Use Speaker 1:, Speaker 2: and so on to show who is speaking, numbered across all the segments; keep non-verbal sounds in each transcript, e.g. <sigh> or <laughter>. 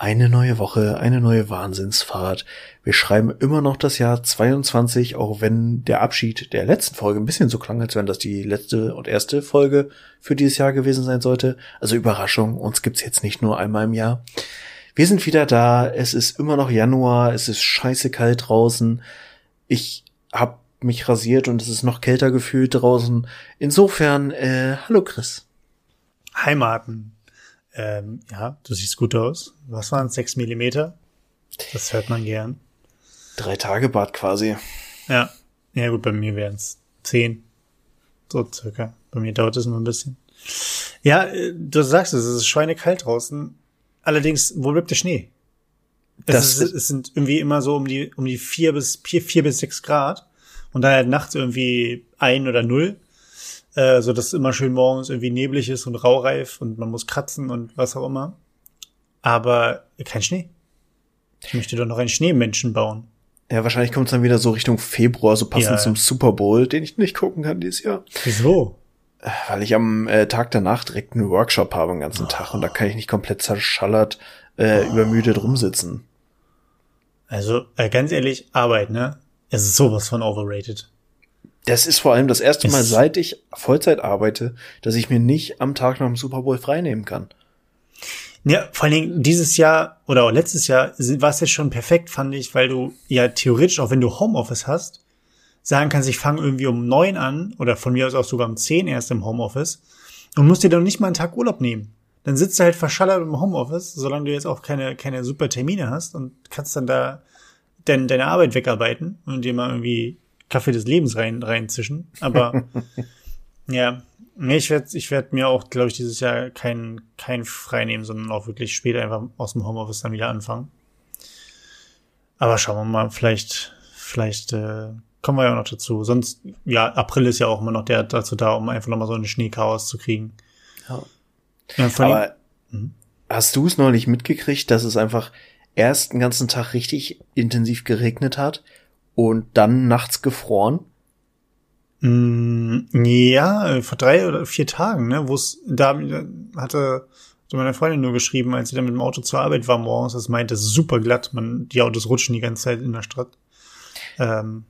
Speaker 1: Eine neue Woche, eine neue Wahnsinnsfahrt. Wir schreiben immer noch das Jahr 22, auch wenn der Abschied der letzten Folge ein bisschen so klang, als wenn das die letzte und erste Folge für dieses Jahr gewesen sein sollte. Also Überraschung, uns gibt's jetzt nicht nur einmal im Jahr. Wir sind wieder da, es ist immer noch Januar, es ist scheiße kalt draußen. Ich hab mich rasiert und es ist noch kälter gefühlt draußen. Insofern, äh, hallo Chris.
Speaker 2: Hi Martin. Ähm, ja, du siehst gut aus. Was waren Sechs Millimeter? Das hört man gern.
Speaker 1: Drei Tage Bad quasi.
Speaker 2: Ja. Ja gut, bei mir wären es zehn. So circa. Bei mir dauert es nur ein bisschen. Ja, äh, du sagst es, es ist schweinekalt draußen. Allerdings, wo bleibt der Schnee? Es, das ist, es sind irgendwie immer so um die, um die vier bis, vier, vier bis sechs Grad. Und dann halt nachts irgendwie ein oder null äh, so dass es immer schön morgens irgendwie neblig ist und raureif und man muss kratzen und was auch immer. Aber kein Schnee. Ich möchte doch noch einen Schneemenschen bauen.
Speaker 1: Ja, wahrscheinlich kommt es dann wieder so Richtung Februar, so passend ja. zum Super Bowl, den ich nicht gucken kann dieses Jahr.
Speaker 2: Wieso?
Speaker 1: Äh, weil ich am äh, Tag danach direkt einen Workshop habe den ganzen oh. Tag und da kann ich nicht komplett zerschallert, äh, oh. übermüdet rumsitzen.
Speaker 2: Also, äh, ganz ehrlich, Arbeit, ne? Es ist sowas von overrated.
Speaker 1: Das ist vor allem das erste Mal, seit ich Vollzeit arbeite, dass ich mir nicht am Tag nach dem Super Bowl freinehmen kann.
Speaker 2: Ja, vor allen Dingen dieses Jahr oder auch letztes Jahr war es jetzt schon perfekt, fand ich, weil du ja theoretisch, auch wenn du Homeoffice hast, sagen kannst, ich fange irgendwie um neun an oder von mir aus auch sogar um zehn erst im Homeoffice und musst dir dann nicht mal einen Tag Urlaub nehmen. Dann sitzt du halt verschallert im Homeoffice, solange du jetzt auch keine, keine super Termine hast und kannst dann da denn deine Arbeit wegarbeiten und dir mal irgendwie Kaffee des Lebens rein, reinzischen. Aber <laughs> ja, nee, ich werde ich werd mir auch, glaube ich, dieses Jahr kein, kein frei nehmen, sondern auch wirklich später einfach aus dem Homeoffice dann wieder anfangen. Aber schauen wir mal, vielleicht, vielleicht äh, kommen wir ja noch dazu. Sonst, ja, April ist ja auch immer noch der dazu da, um einfach nochmal so einen Schneechaos zu kriegen.
Speaker 1: Ja. ja Aber hm? hast du es neulich mitgekriegt, dass es einfach erst den ganzen Tag richtig intensiv geregnet hat und dann nachts gefroren?
Speaker 2: Mm, ja, vor drei oder vier Tagen, ne, wo es da hatte so meine Freundin nur geschrieben, als sie dann mit dem Auto zur Arbeit war morgens, das meinte, es ist super glatt, man, die Autos rutschen die ganze Zeit in der Stadt. Ähm,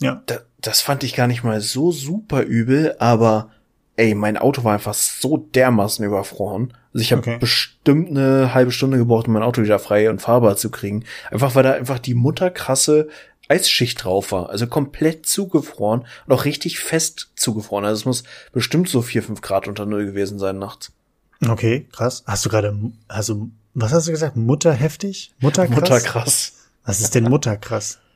Speaker 2: ja.
Speaker 1: Da, das fand ich gar nicht mal so super übel, aber ey, mein Auto war einfach so dermaßen überfroren. Also ich habe okay. bestimmt eine halbe Stunde gebraucht, um mein Auto wieder frei und fahrbar zu kriegen. Einfach weil da einfach die mutterkrasse Eisschicht drauf war, also komplett zugefroren und auch richtig fest zugefroren. Also es muss bestimmt so vier, fünf Grad unter Null gewesen sein nachts.
Speaker 2: Okay, krass. Hast du gerade, also, was hast du gesagt? Mutterheftig?
Speaker 1: Mutterkrass? Mutterkrass.
Speaker 2: Was ist denn Mutterkrass? <laughs>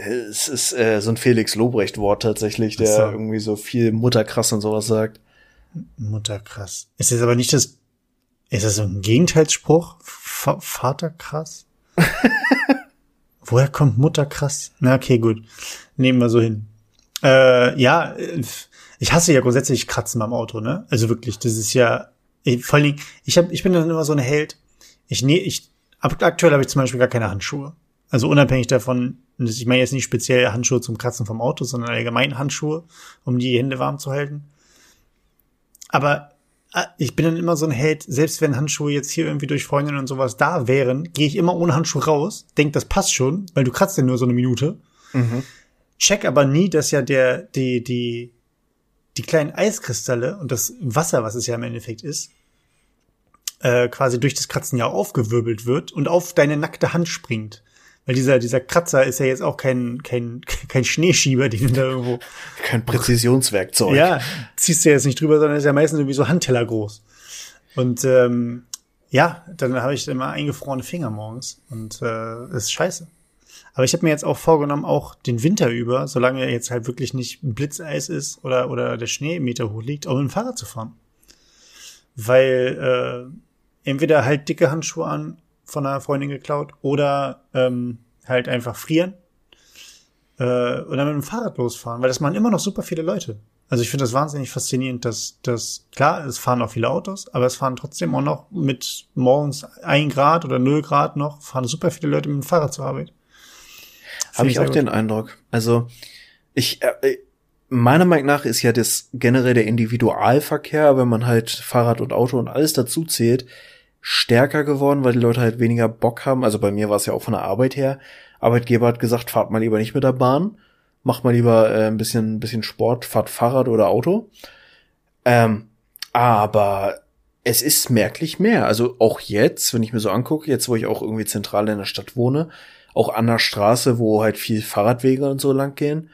Speaker 1: Es ist äh, so ein Felix Lobrecht-Wort tatsächlich, der so. irgendwie so viel Mutterkrass und sowas sagt.
Speaker 2: Mutterkrass. Ist das aber nicht das, ist das so ein Gegenteilsspruch? V Vaterkrass? <laughs> Woher kommt Mutter krass? Na, okay, gut. Nehmen wir so hin. Äh, ja, ich hasse ja grundsätzlich Kratzen beim Auto, ne? Also wirklich, das ist ja, ich, vor allen Dingen, ich, hab, ich bin dann immer so ein Held. Ich, nee, ich, aktuell habe ich zum Beispiel gar keine Handschuhe. Also unabhängig davon, ich meine jetzt nicht speziell Handschuhe zum Kratzen vom Auto, sondern allgemein Handschuhe, um die Hände warm zu halten. Aber ich bin dann immer so ein Held, selbst wenn Handschuhe jetzt hier irgendwie durch Freundinnen und sowas da wären, gehe ich immer ohne Handschuh raus, denk, das passt schon, weil du kratzt ja nur so eine Minute. Mhm. Check aber nie, dass ja der, die, die, die kleinen Eiskristalle und das Wasser, was es ja im Endeffekt ist, äh, quasi durch das Kratzen ja aufgewirbelt wird und auf deine nackte Hand springt. Weil dieser, dieser Kratzer ist ja jetzt auch kein, kein, <laughs> kein Schneeschieber, den du da irgendwo.
Speaker 1: Kein Präzisionswerkzeug.
Speaker 2: Ja, ziehst du jetzt nicht drüber, sondern ist ja meistens irgendwie so Handteller groß. Und ähm, ja, dann habe ich immer eingefrorene Finger morgens und äh, ist scheiße. Aber ich habe mir jetzt auch vorgenommen, auch den Winter über, solange jetzt halt wirklich nicht Blitzeis ist oder, oder der Schnee Meter hoch liegt, auch mit dem Fahrrad zu fahren. Weil äh, entweder halt dicke Handschuhe an von einer Freundin geklaut oder ähm, halt einfach frieren äh, dann mit dem Fahrrad losfahren, weil das machen immer noch super viele Leute. Also ich finde das wahnsinnig faszinierend, dass das klar, es fahren auch viele Autos, aber es fahren trotzdem auch noch mit morgens ein Grad oder null Grad noch, fahren super viele Leute mit dem Fahrrad zur Arbeit.
Speaker 1: Habe ich auch gut. den Eindruck. Also ich äh, meiner Meinung nach ist ja das generell der Individualverkehr, wenn man halt Fahrrad und Auto und alles dazu zählt, stärker geworden, weil die Leute halt weniger Bock haben. Also bei mir war es ja auch von der Arbeit her. Arbeitgeber hat gesagt, fahrt mal lieber nicht mit der Bahn, macht mal lieber äh, ein bisschen, ein bisschen Sport, fahrt Fahrrad oder Auto. Ähm, aber es ist merklich mehr. Also auch jetzt, wenn ich mir so angucke, jetzt wo ich auch irgendwie zentral in der Stadt wohne, auch an der Straße, wo halt viel Fahrradwege und so lang gehen,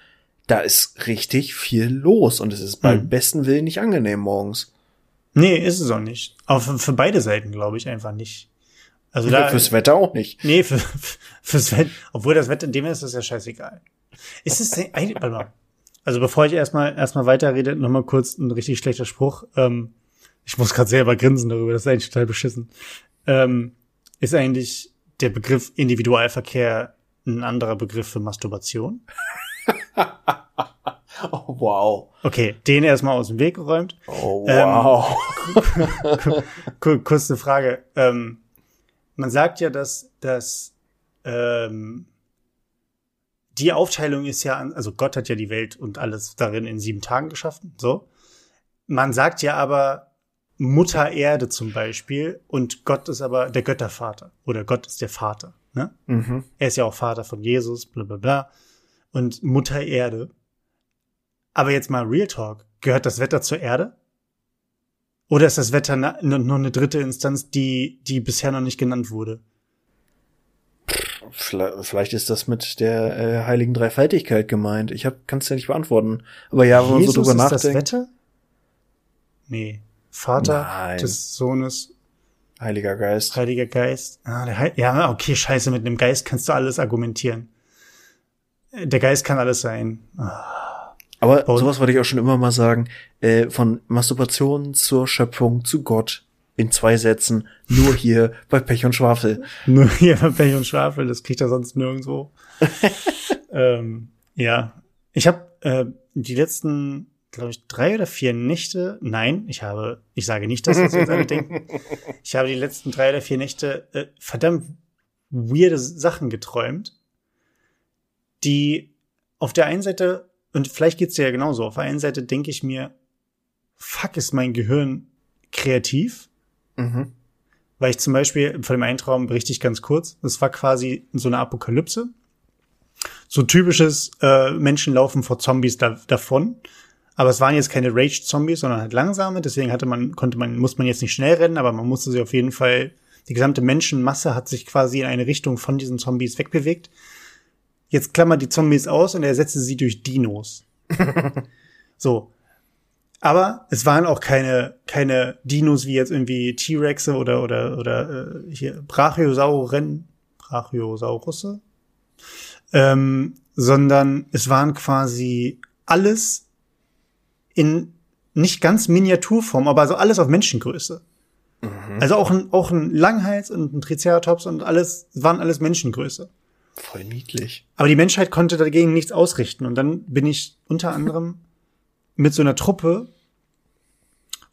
Speaker 1: da ist richtig viel los und es ist beim
Speaker 2: Hm.
Speaker 1: besten Willen nicht angenehm morgens.
Speaker 2: Nee, ist es auch nicht. Aber für, für beide Seiten glaube ich einfach nicht. Also da,
Speaker 1: Fürs Wetter auch nicht.
Speaker 2: nee, für, <laughs> fürs Wetter, obwohl das Wetter in dem ist, ist ja scheißegal. Ist es denn, eigentlich- warte mal. Also bevor ich erstmal erstmal weiterrede, noch mal kurz ein richtig schlechter Spruch. Ähm, ich muss gerade selber grinsen darüber, das ist eigentlich total beschissen. Ähm, ist eigentlich der Begriff Individualverkehr ein anderer Begriff für Masturbation? <laughs> <laughs>
Speaker 1: Oh, wow.
Speaker 2: Okay, den erstmal aus dem Weg geräumt.
Speaker 1: Oh,
Speaker 2: Ähm,
Speaker 1: wow. <laughs>
Speaker 2: Kur kurze Frage. Ähm, man sagt ja, dass, dass ähm, die Aufteilung ist ja, an- also Gott hat ja die Welt und alles darin in sieben Tagen geschaffen. So. Man sagt ja aber Mutter Erde zum Beispiel und Gott ist aber der Göttervater oder Gott ist der Vater. Ne?
Speaker 1: mhm.
Speaker 2: Er ist ja auch Vater von Jesus, bla bla bla. Und Mutter Erde. Aber jetzt mal Real Talk. Gehört das Wetter zur Erde? Oder ist das Wetter na- n- noch eine dritte Instanz, die, die bisher noch nicht genannt wurde?
Speaker 1: Vielleicht, ist das mit der äh, heiligen Dreifaltigkeit gemeint. Ich kann es ja nicht beantworten. Aber ja, wenn man so
Speaker 2: Jesus
Speaker 1: drüber
Speaker 2: ist das
Speaker 1: nachdenkt.
Speaker 2: Wetter? Nee. Vater
Speaker 1: Nein.
Speaker 2: des Sohnes,
Speaker 1: Heiliger Geist.
Speaker 2: Heiliger Geist. Ah, Heil ja, okay, scheiße, mit einem Geist kannst du alles argumentieren. Äh, Der Geist kann alles sein. Ah,
Speaker 1: Aber
Speaker 2: Und-
Speaker 1: sowas wollte ich auch schon immer mal sagen. Äh, von Masturbation zur Schöpfung zu Gott in zwei Sätzen. Nur hier bei Pech und Schwafel. <laughs>
Speaker 2: Nur hier bei Pech und Schwafel, das kriegt er sonst nirgendwo. <laughs> ähm, ja, ich habe äh, die letzten, glaube ich, drei oder vier Nächte, nein, ich habe, ich sage nicht das, was jetzt alle denken, <laughs> ich habe die letzten drei oder vier Nächte äh, verdammt weirde Sachen geträumt, die auf der einen Seite, und vielleicht geht's dir ja genauso, auf der einen Seite denke ich mir, fuck, ist mein Gehirn kreativ?
Speaker 1: Mhm.
Speaker 2: Weil ich zum Beispiel von dem einen Traum berichte ich ganz kurz. Das war quasi so eine Apokalypse. So typisches äh, Menschen laufen vor Zombies da, davon. Aber es waren jetzt keine Rage-Zombies, sondern halt langsame. Deswegen hatte man, konnte man, muss man jetzt nicht schnell rennen, aber man musste sich auf jeden Fall, die gesamte Menschenmasse hat sich quasi in eine Richtung von diesen Zombies wegbewegt. Jetzt klammert die Zombies aus und er setzte sie durch Dinos. <laughs> so. Aber es waren auch keine, keine Dinos wie jetzt irgendwie T-Rexe oder, oder, oder äh, hier Brachiosauren, Brachiosaurusse, ähm, sondern es waren quasi alles in nicht ganz Miniaturform, aber also alles auf Menschengröße. Also auch ein, auch ein Langhals und ein Triceratops und alles, waren alles Menschengröße.
Speaker 1: Voll niedlich.
Speaker 2: Aber die Menschheit konnte dagegen nichts ausrichten. Und dann bin ich unter anderem mit so einer Truppe,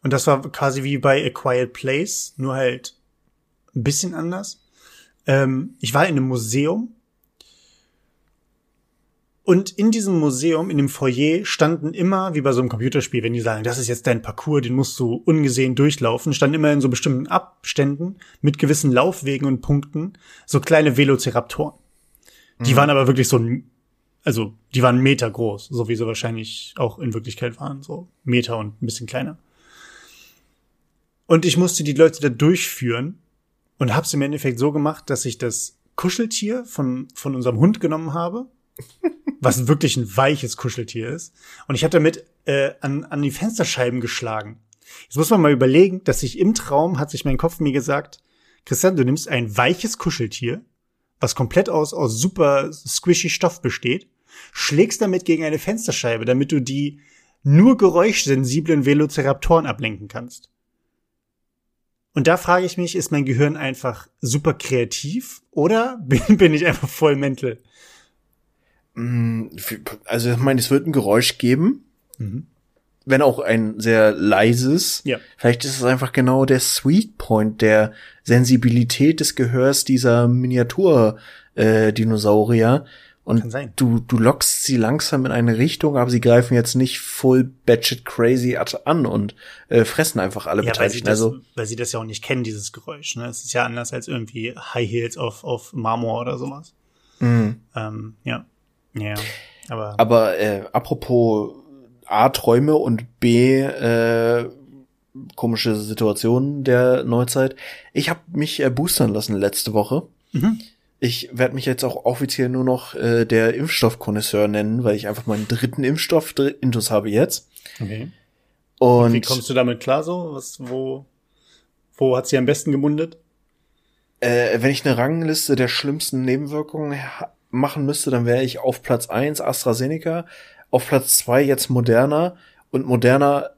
Speaker 2: und das war quasi wie bei A Quiet Place, nur halt ein bisschen anders. Ähm, ich war in einem Museum. Und in diesem Museum, in dem Foyer, standen immer, wie bei so einem Computerspiel, wenn die sagen, das ist jetzt dein Parcours, den musst du ungesehen durchlaufen, standen immer in so bestimmten Abständen mit gewissen Laufwegen und Punkten so kleine Velociraptoren. Die waren aber wirklich so ein, also die waren Meter groß, so wie sie wahrscheinlich auch in Wirklichkeit waren, so Meter und ein bisschen kleiner. Und ich musste die Leute da durchführen und hab's im Endeffekt so gemacht, dass ich das Kuscheltier von, von unserem Hund genommen habe, <laughs> was wirklich ein weiches Kuscheltier ist. Und ich habe damit äh, an, an die Fensterscheiben geschlagen. Jetzt muss man mal überlegen, dass ich im Traum, hat sich mein Kopf mir gesagt, Christian, du nimmst ein weiches Kuscheltier, was komplett aus, aus super squishy Stoff besteht, schlägst damit gegen eine Fensterscheibe, damit du die nur geräuschsensiblen Velociraptoren ablenken kannst. Und da frage ich mich, ist mein Gehirn einfach super kreativ oder <laughs> bin, bin ich einfach voll mental?
Speaker 1: Mm, Also ich meine, es wird ein Geräusch geben,
Speaker 2: Mhm.
Speaker 1: Wenn auch ein sehr leises.
Speaker 2: Ja.
Speaker 1: Vielleicht ist es einfach genau der Sweet Point der Sensibilität des Gehörs dieser Miniatur äh, Dinosaurier, Und du, du lockst sie langsam in eine Richtung, aber sie greifen jetzt nicht full batshit crazy an und äh, fressen einfach alle
Speaker 2: ja, Beteiligten. Weil sie, das, also, weil sie das ja auch nicht kennen, dieses Geräusch. Ne? Es ist ja anders als irgendwie High Heels auf, auf Marmor oder sowas. Mhm. Ähm, ja. Ja. Aber,
Speaker 1: aber äh, apropos A, Träume und B, äh, komische Situationen der Neuzeit. Ich habe mich äh, boostern lassen letzte Woche. Mhm. Ich werde mich jetzt auch offiziell nur noch äh, der Impfstoffkonnoisseur nennen, weil ich einfach meinen dritten Impfstoff intus habe jetzt.
Speaker 2: Okay. Und, Und wie kommst du damit klar so? Was, wo, wo hat sie am besten gemundet?
Speaker 1: Äh, wenn ich eine Rangliste der schlimmsten Nebenwirkungen machen müsste, dann wäre ich auf Platz eins AstraZeneca, auf Platz zwei jetzt Moderna und Moderna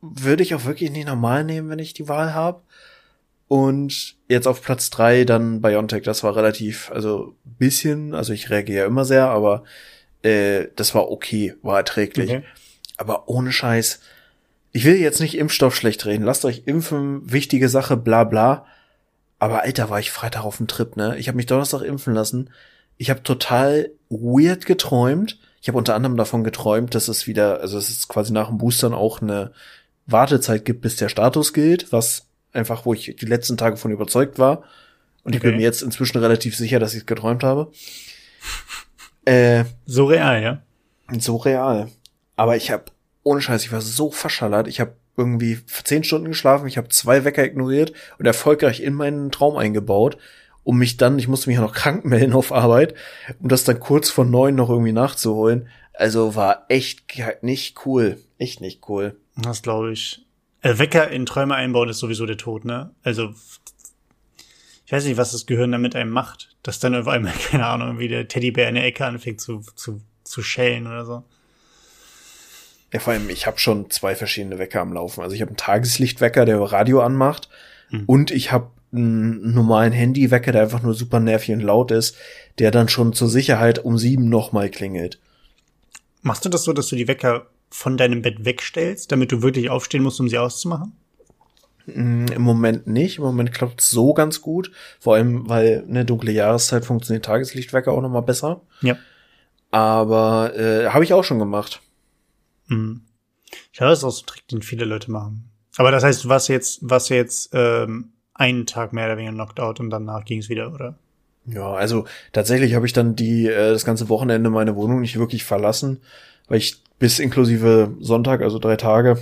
Speaker 1: würde ich auch wirklich nicht normal nehmen, wenn ich die Wahl habe. Und jetzt auf Platz drei dann BioNTech, das war relativ, also bisschen, also ich reagiere ja immer sehr, aber äh, das war okay, war erträglich. Okay. Aber ohne Scheiß, ich will jetzt nicht Impfstoff schlecht reden, lasst euch impfen, wichtige Sache, bla bla. Aber Alter, war ich Freitag auf dem Trip, ne? Ich habe mich Donnerstag impfen lassen. Ich habe total weird geträumt. Ich habe unter anderem davon geträumt, dass es wieder, also es ist quasi nach dem Boostern auch eine Wartezeit gibt, bis der Status gilt, was einfach, wo ich die letzten Tage von überzeugt war. Und okay. ich bin mir jetzt inzwischen relativ sicher, dass ich es geträumt habe.
Speaker 2: Äh, so real, ja?
Speaker 1: So real. Aber ich habe, ohne Scheiß, ich war so verschallert. Ich habe irgendwie zehn Stunden geschlafen, ich habe zwei Wecker ignoriert und erfolgreich in meinen Traum eingebaut, um mich dann, ich musste mich ja noch krank melden auf Arbeit, um das dann kurz vor neun noch irgendwie nachzuholen. Also war echt nicht cool. Echt nicht cool.
Speaker 2: Das glaube ich. Äh, Wecker in Träume einbauen ist sowieso der Tod, ne? Also, ich weiß nicht, was das Gehirn damit einem macht. Dass dann auf einmal, <laughs> keine Ahnung, wie der Teddybär in der Ecke anfängt zu, zu, zu schellen oder so.
Speaker 1: Ja, vor allem, ich habe schon zwei verschiedene Wecker am Laufen. Also ich habe einen Tageslichtwecker, der Radio anmacht. Hm. Und ich habe einen normalen Handywecker, der einfach nur super nervig und laut ist, der dann schon zur Sicherheit um sieben nochmal klingelt.
Speaker 2: Machst du das so, dass du die Wecker von deinem Bett wegstellst, damit du wirklich aufstehen musst, um sie auszumachen?
Speaker 1: Mm, Im Moment nicht. Im Moment klappt es so ganz gut. Vor allem, weil eine dunkle Jahreszeit funktioniert Tageslichtwecker auch noch mal besser.
Speaker 2: Ja.
Speaker 1: Aber äh, habe ich auch schon gemacht.
Speaker 2: Mhm. Ich habe das auch so ein Trick, den viele Leute machen. Aber das heißt, was jetzt, was jetzt ähm, einen Tag mehr oder weniger knocked out und danach ging es wieder, oder?
Speaker 1: Ja, also tatsächlich habe ich dann die äh, das ganze Wochenende meine Wohnung nicht wirklich verlassen, weil ich bis inklusive Sonntag, also drei Tage,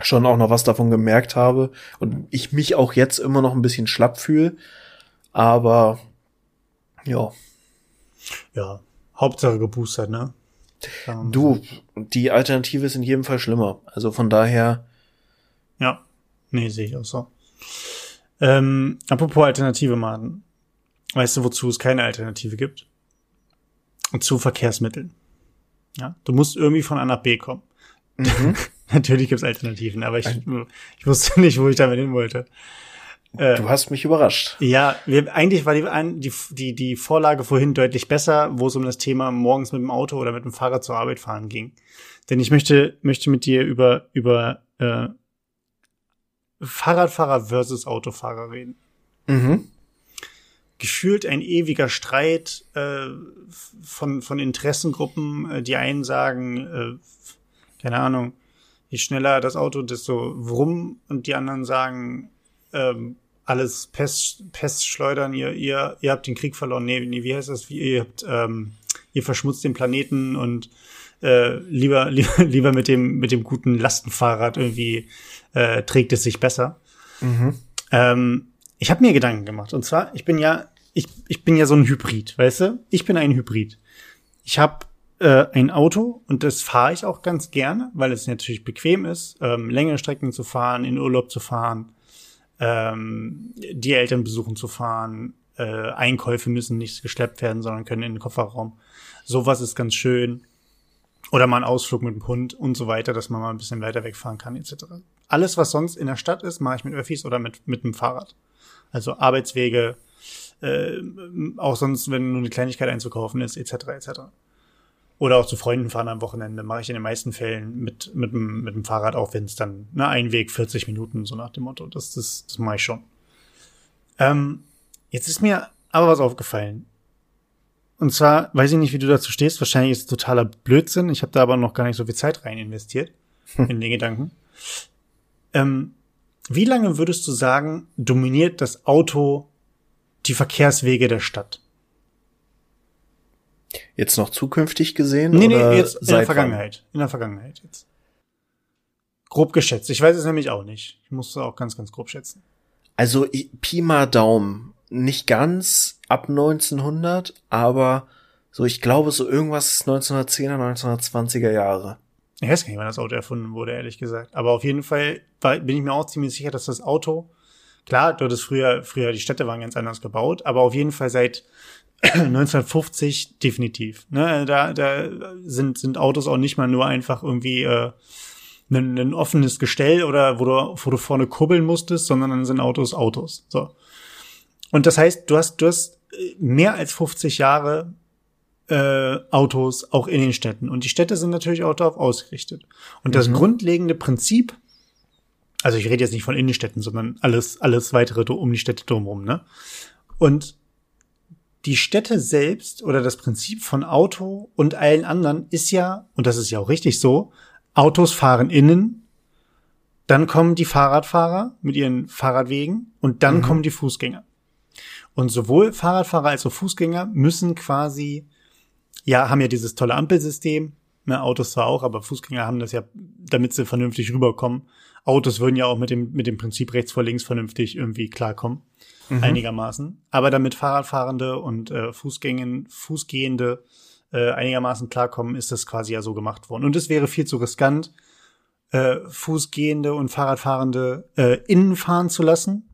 Speaker 1: schon auch noch was davon gemerkt habe und ich mich auch jetzt immer noch ein bisschen schlapp fühle. Aber ja.
Speaker 2: Ja, Hauptsache geboostert, ne?
Speaker 1: Du, die Alternative ist in jedem Fall schlimmer. Also von daher.
Speaker 2: Ja, nee, sehe ich auch so. Ähm, apropos Alternative, Mann. Weißt du, wozu es keine Alternative gibt? Zu Verkehrsmitteln. Ja, du musst irgendwie von A nach B kommen. Mhm. <laughs> Natürlich gibt's Alternativen, aber ich, ich wusste nicht, wo ich damit hin wollte.
Speaker 1: Äh, du hast mich überrascht.
Speaker 2: Ja, wir, eigentlich war die, die, die, die Vorlage vorhin deutlich besser, wo es um das Thema morgens mit dem Auto oder mit dem Fahrrad zur Arbeit fahren ging. Denn ich möchte, möchte mit dir über, über äh, Fahrradfahrer versus Autofahrer reden. Mhm gefühlt ein ewiger Streit äh, von, von Interessengruppen. Äh, die einen sagen, äh, keine Ahnung, je schneller das Auto, desto wrum. Und die anderen sagen, ähm, alles Pest, Pest schleudern, ihr, ihr, ihr habt den Krieg verloren. Nee, nee, wie heißt das? Wie, ihr habt, ähm, ihr verschmutzt den Planeten und äh, lieber, <laughs> lieber, lieber mit dem, mit dem guten Lastenfahrrad irgendwie äh, trägt es sich besser. Mhm. Ähm, ich habe mir Gedanken gemacht. Und zwar, ich bin ja ich, ich bin ja so ein Hybrid, weißt du? Ich bin ein Hybrid. Ich habe äh, ein Auto und das fahre ich auch ganz gerne, weil es natürlich bequem ist, ähm, längere Strecken zu fahren, in Urlaub zu fahren, ähm, die Eltern besuchen zu fahren. Äh, Einkäufe müssen nicht geschleppt werden, sondern können in den Kofferraum. Sowas ist ganz schön. Oder mal ein Ausflug mit dem Hund und so weiter, dass man mal ein bisschen weiter wegfahren kann, etc. Alles, was sonst in der Stadt ist, mache ich mit Öffis oder mit, mit dem Fahrrad. Also Arbeitswege, äh, auch sonst, wenn nur eine Kleinigkeit einzukaufen ist, etc. etc. Oder auch zu Freunden fahren am Wochenende. Mache ich in den meisten Fällen mit, mit, dem, mit dem Fahrrad, auch wenn es dann ne, ein Weg 40 Minuten, so nach dem Motto. Das, das, das mache ich schon. Ähm, jetzt ist mir aber was aufgefallen. Und zwar, weiß ich nicht, wie du dazu stehst, wahrscheinlich ist es totaler Blödsinn. Ich habe da aber noch gar nicht so viel Zeit rein investiert in den Gedanken. Ähm, wie lange würdest du sagen, dominiert das Auto die Verkehrswege der Stadt?
Speaker 1: Jetzt noch zukünftig gesehen?
Speaker 2: Nee, nee,
Speaker 1: oder
Speaker 2: jetzt in der Vergangenheit. In der Vergangenheit jetzt. Grob geschätzt. Ich weiß es nämlich auch nicht. Ich muss es auch ganz, ganz grob schätzen.
Speaker 1: Also Pi mal Daumen, nicht ganz ab 1900, aber so ich glaube so irgendwas 1910er, 1920er Jahre.
Speaker 2: Ich weiß gar nicht, wann das Auto erfunden wurde, ehrlich gesagt. Aber auf jeden Fall war, bin ich mir auch ziemlich sicher, dass das Auto, klar, dort ist früher, früher die Städte waren ganz anders gebaut, aber auf jeden Fall seit <clears throat> 1950 definitiv. Ne, da, da sind, sind Autos auch nicht mal nur einfach irgendwie äh, ein, offenes Gestell oder wo du, wo du vorne kurbeln musstest, sondern dann sind Autos Autos. So. Und das heißt, du hast, du hast äh, mehr als 50 Jahre äh, Autos auch in den Städten. Und die Städte sind natürlich auch darauf ausgerichtet. Und das grundlegende Prinzip, also ich rede jetzt nicht von Innenstädten, sondern alles, alles weitere um die Städte drumherum, ne? Und die Städte selbst oder das Prinzip von Auto und allen anderen ist ja, und das ist ja auch richtig so, Autos fahren innen, dann kommen die Fahrradfahrer mit ihren Fahrradwegen und dann kommen die Fußgänger. Und sowohl Fahrradfahrer als auch Fußgänger müssen quasi, ja, haben ja dieses tolle Ampelsystem, ne, Autos zwar auch, aber Fußgänger haben das ja, damit sie vernünftig rüberkommen. Autos würden ja auch mit dem, mit dem Prinzip rechts vor links vernünftig irgendwie klarkommen, einigermaßen. Aber damit Fahrradfahrende und äh, Fußgängen, Fußgehende äh, einigermaßen klarkommen, ist das quasi ja so gemacht worden. Und es wäre viel zu riskant, äh, Fußgehende und Fahrradfahrende äh, innen fahren zu lassen.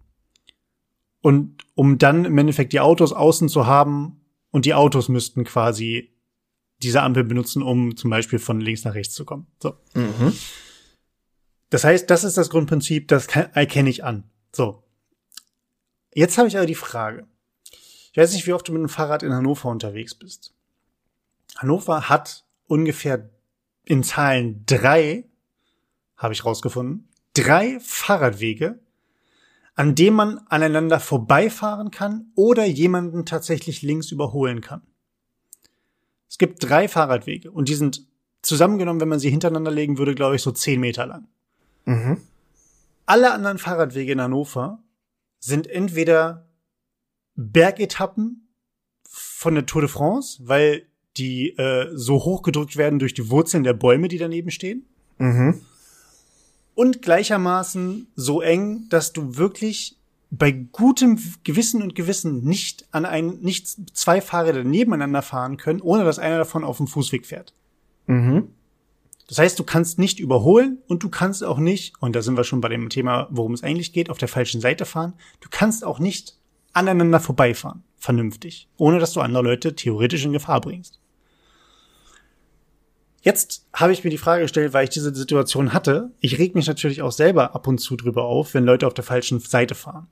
Speaker 2: Und um dann im Endeffekt die Autos außen zu haben und die Autos müssten quasi diese Ampel benutzen, um zum Beispiel von links nach rechts zu kommen. So. Das heißt, das ist das Grundprinzip, das erkenne ich an. So. Jetzt habe ich aber die Frage. Ich weiß nicht, wie oft du mit dem Fahrrad in Hannover unterwegs bist. Hannover hat ungefähr in Zahlen drei, habe ich rausgefunden, drei Fahrradwege, an dem man aneinander vorbeifahren kann oder jemanden tatsächlich links überholen kann. Es gibt drei Fahrradwege und die sind zusammengenommen, wenn man sie hintereinander legen würde, glaube ich, so zehn Meter lang.
Speaker 1: Mhm.
Speaker 2: Alle anderen Fahrradwege in Hannover sind entweder Bergetappen von der Tour de France, weil die äh, so hochgedrückt werden durch die Wurzeln der Bäume, die daneben stehen,
Speaker 1: Mhm.
Speaker 2: Und gleichermaßen so eng, dass du wirklich bei gutem Gewissen und Gewissen nicht an ein, nicht zwei Fahrräder nebeneinander fahren können, ohne dass einer davon auf dem Fußweg fährt.
Speaker 1: Mhm.
Speaker 2: Das heißt, du kannst nicht überholen und du kannst auch nicht, und da sind wir schon bei dem Thema, worum es eigentlich geht, auf der falschen Seite fahren. Du kannst auch nicht aneinander vorbeifahren, vernünftig, ohne dass du andere Leute theoretisch in Gefahr bringst. Jetzt habe ich mir die Frage gestellt, weil ich diese Situation hatte. Ich reg mich natürlich auch selber ab und zu drüber auf, wenn Leute auf der falschen Seite fahren.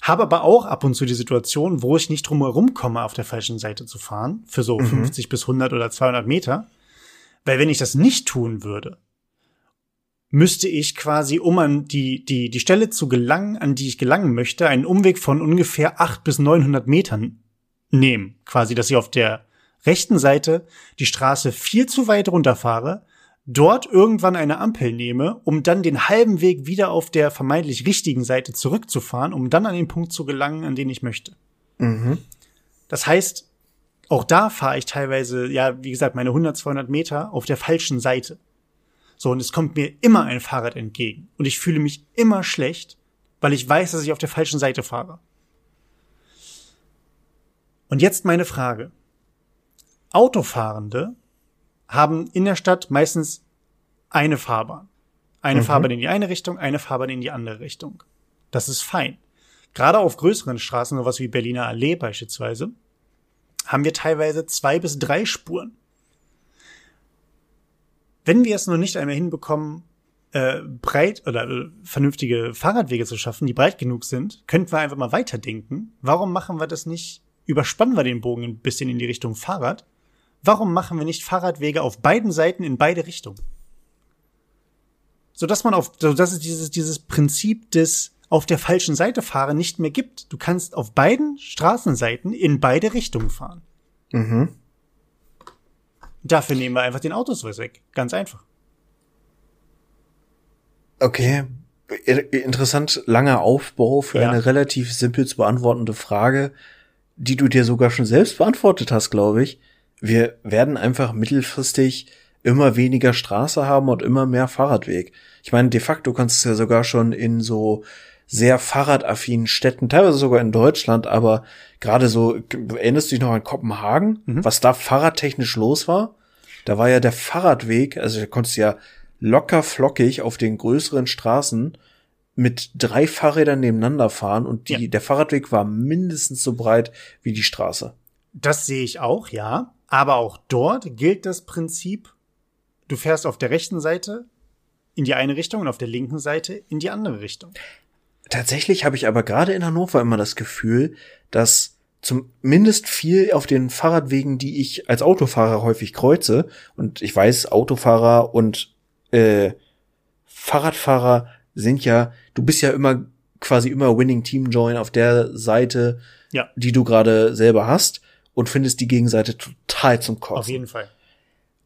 Speaker 2: Habe aber auch ab und zu die Situation, wo ich nicht drum herum komme, auf der falschen Seite zu fahren, für so 50 bis 100 oder 200 Meter. Weil wenn ich das nicht tun würde, müsste ich quasi, um an die, die, die Stelle zu gelangen, an die ich gelangen möchte, einen Umweg von ungefähr 800 bis 900 Metern nehmen. Quasi, dass ich auf der rechten Seite die Straße viel zu weit runterfahre, dort irgendwann eine Ampel nehme, um dann den halben Weg wieder auf der vermeintlich richtigen Seite zurückzufahren, um dann an den Punkt zu gelangen, an den ich möchte.
Speaker 1: Mhm.
Speaker 2: Das heißt, auch da fahre ich teilweise, ja, wie gesagt, meine 100, 200 Meter auf der falschen Seite. So, und es kommt mir immer ein Fahrrad entgegen. Und ich fühle mich immer schlecht, weil ich weiß, dass ich auf der falschen Seite fahre. Und jetzt meine Frage. Autofahrende haben in der Stadt meistens eine Fahrbahn. Eine Fahrbahn in die eine Richtung, eine Fahrbahn in die andere Richtung. Das ist fein. Gerade auf größeren Straßen, sowas wie Berliner Allee beispielsweise, haben wir teilweise zwei bis drei Spuren. Wenn wir es noch nicht einmal hinbekommen, äh, breit oder äh, vernünftige Fahrradwege zu schaffen, die breit genug sind, könnten wir einfach mal weiterdenken. Warum machen wir das nicht? Überspannen wir den Bogen ein bisschen in die Richtung Fahrrad. Warum machen wir nicht Fahrradwege auf beiden Seiten in beide Richtungen? So dass man auf, so dass es dieses, dieses Prinzip des auf der falschen Seite fahren nicht mehr gibt. Du kannst auf beiden Straßenseiten in beide Richtungen fahren.
Speaker 1: Mhm.
Speaker 2: Dafür nehmen wir einfach den Autosweis weg. Ganz einfach.
Speaker 1: Okay. Interessant langer Aufbau für
Speaker 2: Ja.
Speaker 1: eine relativ simpel zu beantwortende Frage, die du dir sogar schon selbst beantwortet hast, glaube ich. Wir werden einfach mittelfristig immer weniger Straße haben und immer mehr Fahrradweg. Ich meine, de facto kannst du es ja sogar schon in so sehr fahrradaffinen Städten, teilweise sogar in Deutschland, aber gerade so, erinnerst du dich noch an Kopenhagen, was da fahrradtechnisch los war? Da war ja der Fahrradweg, also da konntest du ja locker flockig auf den größeren Straßen mit drei Fahrrädern nebeneinander fahren und die,
Speaker 2: Ja.
Speaker 1: der Fahrradweg war mindestens so breit wie die Straße.
Speaker 2: Das sehe ich auch, ja. Aber auch dort gilt das Prinzip, du fährst auf der rechten Seite in die eine Richtung und auf der linken Seite in die andere Richtung.
Speaker 1: Tatsächlich habe ich aber gerade in Hannover immer das Gefühl, dass zumindest viel auf den Fahrradwegen, die ich als Autofahrer häufig kreuze, und ich weiß, Autofahrer und äh, Fahrradfahrer sind ja, du bist ja immer quasi immer Winning Team Join auf der Seite,
Speaker 2: Ja.
Speaker 1: die du gerade selber hast und findest die Gegenseite total zum Kotzen.
Speaker 2: Auf jeden Fall.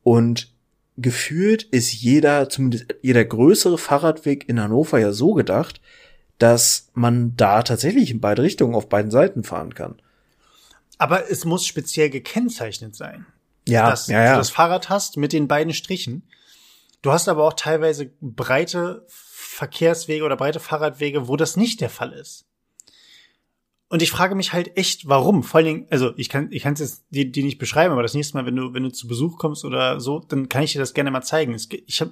Speaker 1: Und gefühlt ist jeder, zumindest jeder größere Fahrradweg in Hannover ja so gedacht, dass man da tatsächlich in beide Richtungen auf beiden Seiten fahren kann.
Speaker 2: Aber es muss speziell gekennzeichnet sein.
Speaker 1: Ja,
Speaker 2: dass
Speaker 1: ja, ja.
Speaker 2: du das Fahrrad hast mit den beiden Strichen. Du hast aber auch teilweise breite Verkehrswege oder breite Fahrradwege, wo das nicht der Fall ist. Und ich frage mich halt echt, warum? Vor allen Dingen, also ich kann, ich kann es jetzt dir, dir nicht beschreiben, aber das nächste Mal, wenn du, wenn du zu Besuch kommst oder so, dann kann ich dir das gerne mal zeigen. Es, ich hab,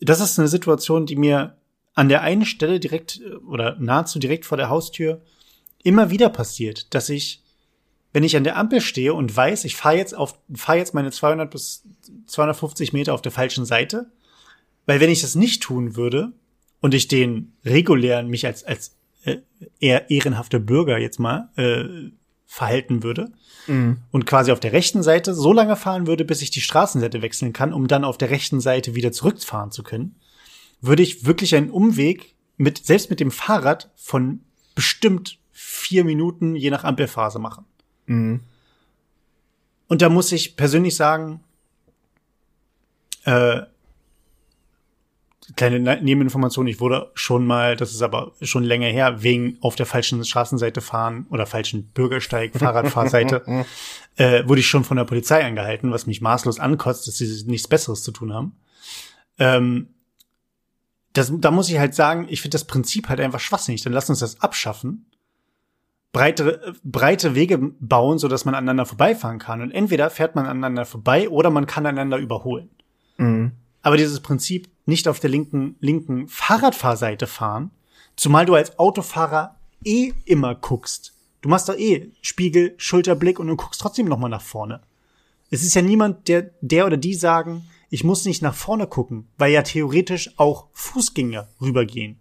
Speaker 2: das ist eine Situation, die mir an der einen Stelle direkt äh, oder nahezu direkt vor der Haustür immer wieder passiert, dass ich wenn ich an der Ampel stehe und weiß, ich fahre jetzt auf, fahre jetzt meine 200 bis 250 Meter auf der falschen Seite, weil wenn ich das nicht tun würde und ich den regulären mich als als äh, eher ehrenhafter Bürger jetzt mal äh, verhalten würde und quasi auf der rechten Seite so lange fahren würde, bis ich die Straßenseite wechseln kann, um dann auf der rechten Seite wieder zurückfahren zu können, würde ich wirklich einen Umweg mit selbst mit dem Fahrrad von bestimmt vier Minuten je nach Ampelphase machen.
Speaker 1: Mhm.
Speaker 2: Und da muss ich persönlich sagen, äh, kleine Ne- Nebeninformation, ich wurde schon mal, das ist aber schon länger her, wegen auf der falschen Straßenseite fahren oder falschen Bürgersteig, Fahrradfahrseite, <laughs> äh, wurde ich schon von der Polizei angehalten, was mich maßlos ankotzt, dass sie nichts Besseres zu tun haben. Ähm, das, da muss ich halt sagen, ich finde das Prinzip halt einfach schwachsinnig. Dann lass uns das abschaffen breite, breite Wege bauen, so dass man aneinander vorbeifahren kann. Und entweder fährt man aneinander vorbei oder man kann einander überholen.
Speaker 1: Mhm.
Speaker 2: Aber dieses Prinzip nicht auf der linken, linken Fahrradfahrseite fahren, zumal du als Autofahrer eh immer guckst. Du machst doch eh Spiegel, Schulterblick und du guckst trotzdem noch mal nach vorne. Es ist ja niemand, der, der oder die sagen, ich muss nicht nach vorne gucken, weil ja theoretisch auch Fußgänger rübergehen.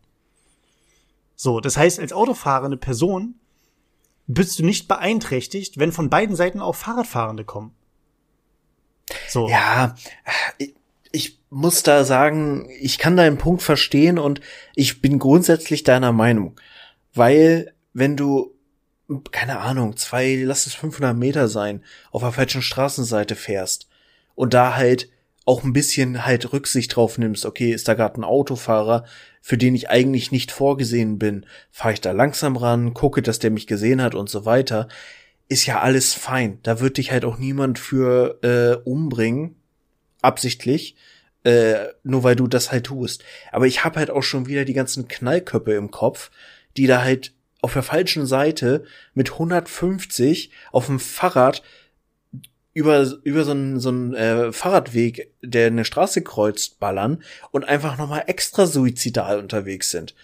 Speaker 2: So, das heißt, als autofahrende Person bist du nicht beeinträchtigt, wenn von beiden Seiten auch Fahrradfahrende kommen. So.
Speaker 1: Ja, ich, muss da sagen, ich kann deinen Punkt verstehen und ich bin grundsätzlich deiner Meinung. Weil, wenn du, keine Ahnung, zwei, lass es 500 Meter sein, auf der falschen Straßenseite fährst und da halt auch ein bisschen halt Rücksicht drauf nimmst, okay, ist da gerade ein Autofahrer, für den ich eigentlich nicht vorgesehen bin, fahre ich da langsam ran, gucke, dass der mich gesehen hat und so weiter, ist ja alles fein. Da wird dich halt auch niemand für äh, umbringen, absichtlich, äh, nur weil du das halt tust. Aber ich habe halt auch schon wieder die ganzen Knallköpfe im Kopf, die da halt auf der falschen Seite mit 150 auf dem Fahrrad über, über so einen, so einen äh, Fahrradweg, der eine Straße kreuzt, ballern und einfach nochmal extra suizidal unterwegs sind.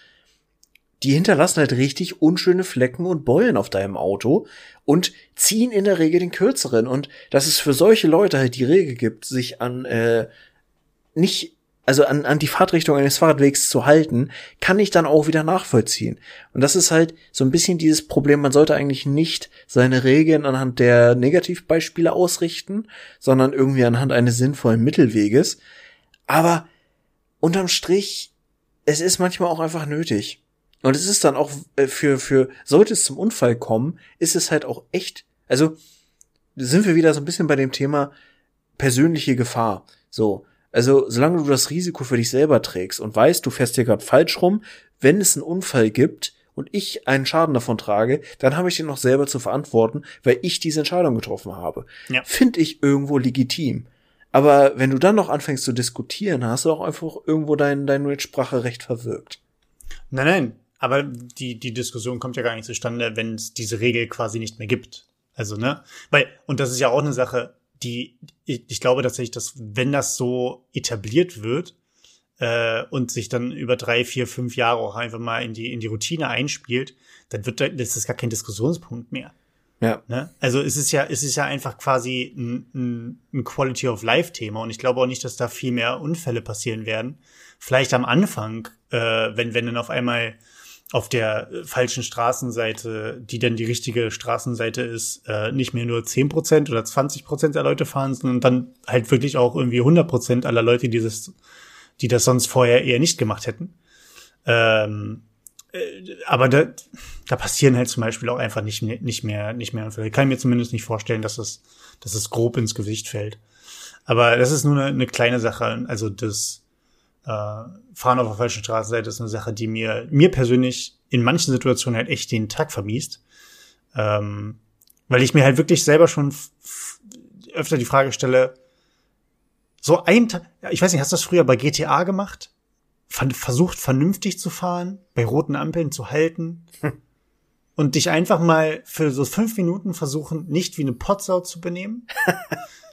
Speaker 1: Die hinterlassen halt richtig unschöne Flecken und Beulen auf deinem Auto und ziehen in der Regel den kürzeren. Und dass es für solche Leute halt die Regel gibt, sich an äh, nicht, also an, an die Fahrtrichtung eines Fahrradwegs zu halten, kann ich dann auch wieder nachvollziehen. Und das ist halt so ein bisschen dieses Problem, man sollte eigentlich nicht seine Regeln anhand der Negativbeispiele ausrichten, sondern irgendwie anhand eines sinnvollen Mittelweges. Aber unterm Strich, es ist manchmal auch einfach nötig. Und es ist dann auch äh, für, für, sollte es zum Unfall kommen, ist es halt auch echt, also, sind wir wieder so ein bisschen bei dem Thema persönliche Gefahr. So, also solange du das Risiko für dich selber trägst und weißt, du fährst hier gerade falsch rum, wenn es einen Unfall gibt und ich einen Schaden davon trage, dann habe ich den noch selber zu verantworten, weil ich diese Entscheidung getroffen habe.
Speaker 2: Ja.
Speaker 1: Finde ich irgendwo legitim. Aber wenn du dann noch anfängst zu diskutieren, hast du auch einfach irgendwo dein, dein Mitspracherecht verwirkt.
Speaker 2: Nein, nein. Aber die, die Diskussion kommt ja gar nicht zustande, wenn es diese Regel quasi nicht mehr gibt. Also, ne? Weil, und das ist ja auch eine Sache, die, ich, ich glaube tatsächlich, dass wenn das so etabliert wird, äh, und sich dann über drei, vier, fünf Jahre auch einfach mal in die, in die Routine einspielt, dann wird das ist gar kein Diskussionspunkt mehr.
Speaker 1: Ja.
Speaker 2: Ne? Also es ist ja, es ist ja einfach quasi ein, ein, ein Quality of Life Thema und ich glaube auch nicht, dass da viel mehr Unfälle passieren werden. Vielleicht am Anfang, äh, wenn wenn dann auf einmal auf der falschen Straßenseite, die dann die richtige Straßenseite ist, äh, nicht mehr nur 10% oder 20% der Leute fahren, sondern dann halt wirklich auch irgendwie 100% aller Leute, die das, die das sonst vorher eher nicht gemacht hätten. Ähm, äh, aber da, da passieren halt zum Beispiel auch einfach nicht, mehr- nicht mehr, nicht mehr Unfälle. Ich kann mir zumindest nicht vorstellen, dass es, dass es grob ins Gesicht fällt. Aber das ist nur eine, eine kleine Sache. Also das äh, Fahren auf der falschen Straßenseite ist eine Sache, die mir, mir persönlich in manchen Situationen halt echt den Tag vermiest. Ähm, weil ich mir halt wirklich selber schon öfter die Frage stelle, so ein Tag, ich weiß nicht, hast du das früher bei GTA gemacht? Ver versucht vernünftig zu fahren, bei roten Ampeln zu halten und dich einfach mal für so fünf Minuten versuchen, nicht wie eine Potsau zu benehmen? <laughs>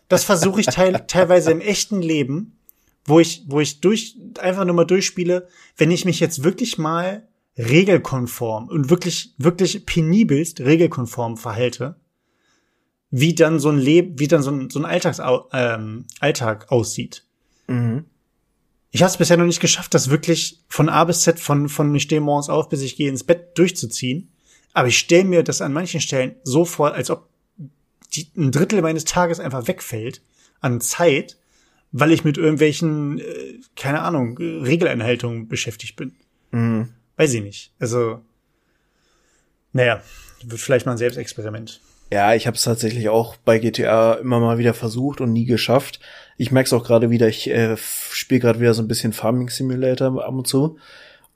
Speaker 2: Das versuche ich teil teilweise im echten Leben, wo ich, wo ich durch, einfach nur mal durchspiele, wenn ich mich jetzt wirklich mal regelkonform und wirklich, wirklich penibelst regelkonform verhalte, wie dann so ein Leben, wie dann so ein, so ein Alltags, ähm, Alltag aussieht.
Speaker 1: Mhm.
Speaker 2: Ich habe es bisher noch nicht geschafft, das wirklich von A bis Z, von, von ich stehe morgens auf, bis ich gehe ins Bett durchzuziehen. Aber ich stelle mir das an manchen Stellen so vor, als ob die, ein Drittel meines Tages einfach wegfällt an Zeit, weil ich mit irgendwelchen, äh, keine Ahnung, Regeleinhaltungen beschäftigt bin.
Speaker 1: Mhm.
Speaker 2: Weiß ich nicht. Also, naja, wird vielleicht mal ein Selbstexperiment.
Speaker 1: Ja, ich habe es tatsächlich auch bei GTA immer mal wieder versucht und nie geschafft. Ich merke es auch gerade wieder, ich äh, spiele gerade wieder so ein bisschen Farming Simulator ab und zu.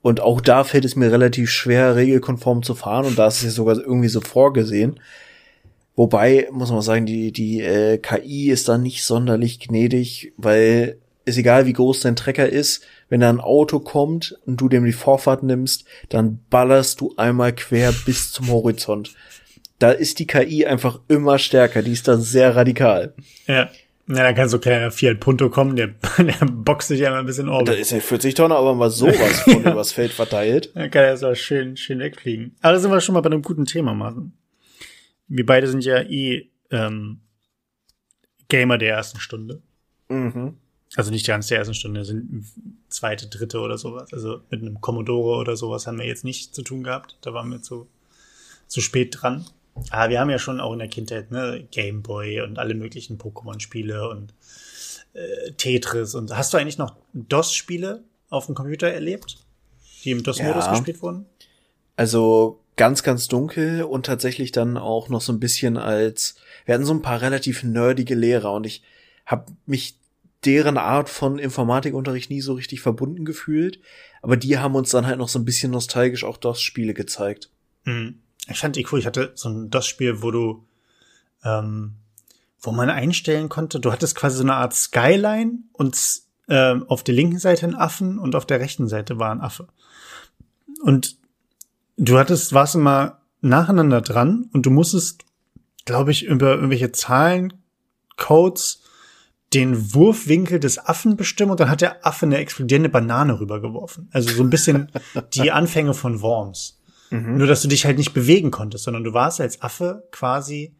Speaker 1: Und auch da fällt es mir relativ schwer, regelkonform zu fahren. Und da ist es ja sogar irgendwie so vorgesehen. Wobei, muss man sagen, die, die äh, KI ist da nicht sonderlich gnädig, weil ist egal, wie groß dein Trecker ist, wenn da ein Auto kommt und du dem die Vorfahrt nimmst, dann ballerst du einmal quer bis zum Horizont. Da ist die KI einfach immer stärker, die ist da sehr radikal.
Speaker 2: Ja. Na, dann kann so ein kleiner Fiat Punto kommen, der, <laughs> der boxt sich einmal ein bisschen
Speaker 1: Da
Speaker 2: Orbit.
Speaker 1: ist ja 40 Tonnen, aber mal sowas von <laughs> übers Feld verteilt.
Speaker 2: Dann kann er so schön, schön wegfliegen. Aber da sind wir schon mal bei einem guten Thema, Martin. Wir beide sind ja eh ähm, Gamer der ersten Stunde.
Speaker 1: Mhm.
Speaker 2: Also nicht ganz der ersten Stunde, sind zweite, dritte oder sowas. Also mit einem Commodore oder sowas haben wir jetzt nicht zu tun gehabt. Da waren wir zu, zu spät dran. Aber wir haben ja schon auch in der Kindheit, ne, Gameboy und alle möglichen Pokémon-Spiele und äh, Tetris und hast du eigentlich noch DOS-Spiele auf dem Computer erlebt, die im DOS-Modus
Speaker 1: Ja.
Speaker 2: gespielt wurden?
Speaker 1: Also ganz, ganz dunkel und tatsächlich dann auch noch so ein bisschen als, wir hatten so ein paar relativ nerdige Lehrer und ich habe mich deren Art von Informatikunterricht nie so richtig verbunden gefühlt, aber die haben uns dann halt noch so ein bisschen nostalgisch auch DOS-Spiele gezeigt.
Speaker 2: Mhm. Ich fand die cool. Ich hatte so ein DOS-Spiel, wo du, ähm, wo man einstellen konnte, du hattest quasi so eine Art Skyline und ähm, auf der linken Seite ein Affen und auf der rechten Seite war ein Affe. Und du hattest, warst immer nacheinander dran und du musstest, glaube ich, über irgendwelche Zahlen, Codes den Wurfwinkel des Affen bestimmen und dann hat der Affe eine explodierende Banane rübergeworfen. Also so ein bisschen <laughs> die Anfänge von Worms. Nur, dass du dich halt nicht bewegen konntest, sondern du warst als Affe quasi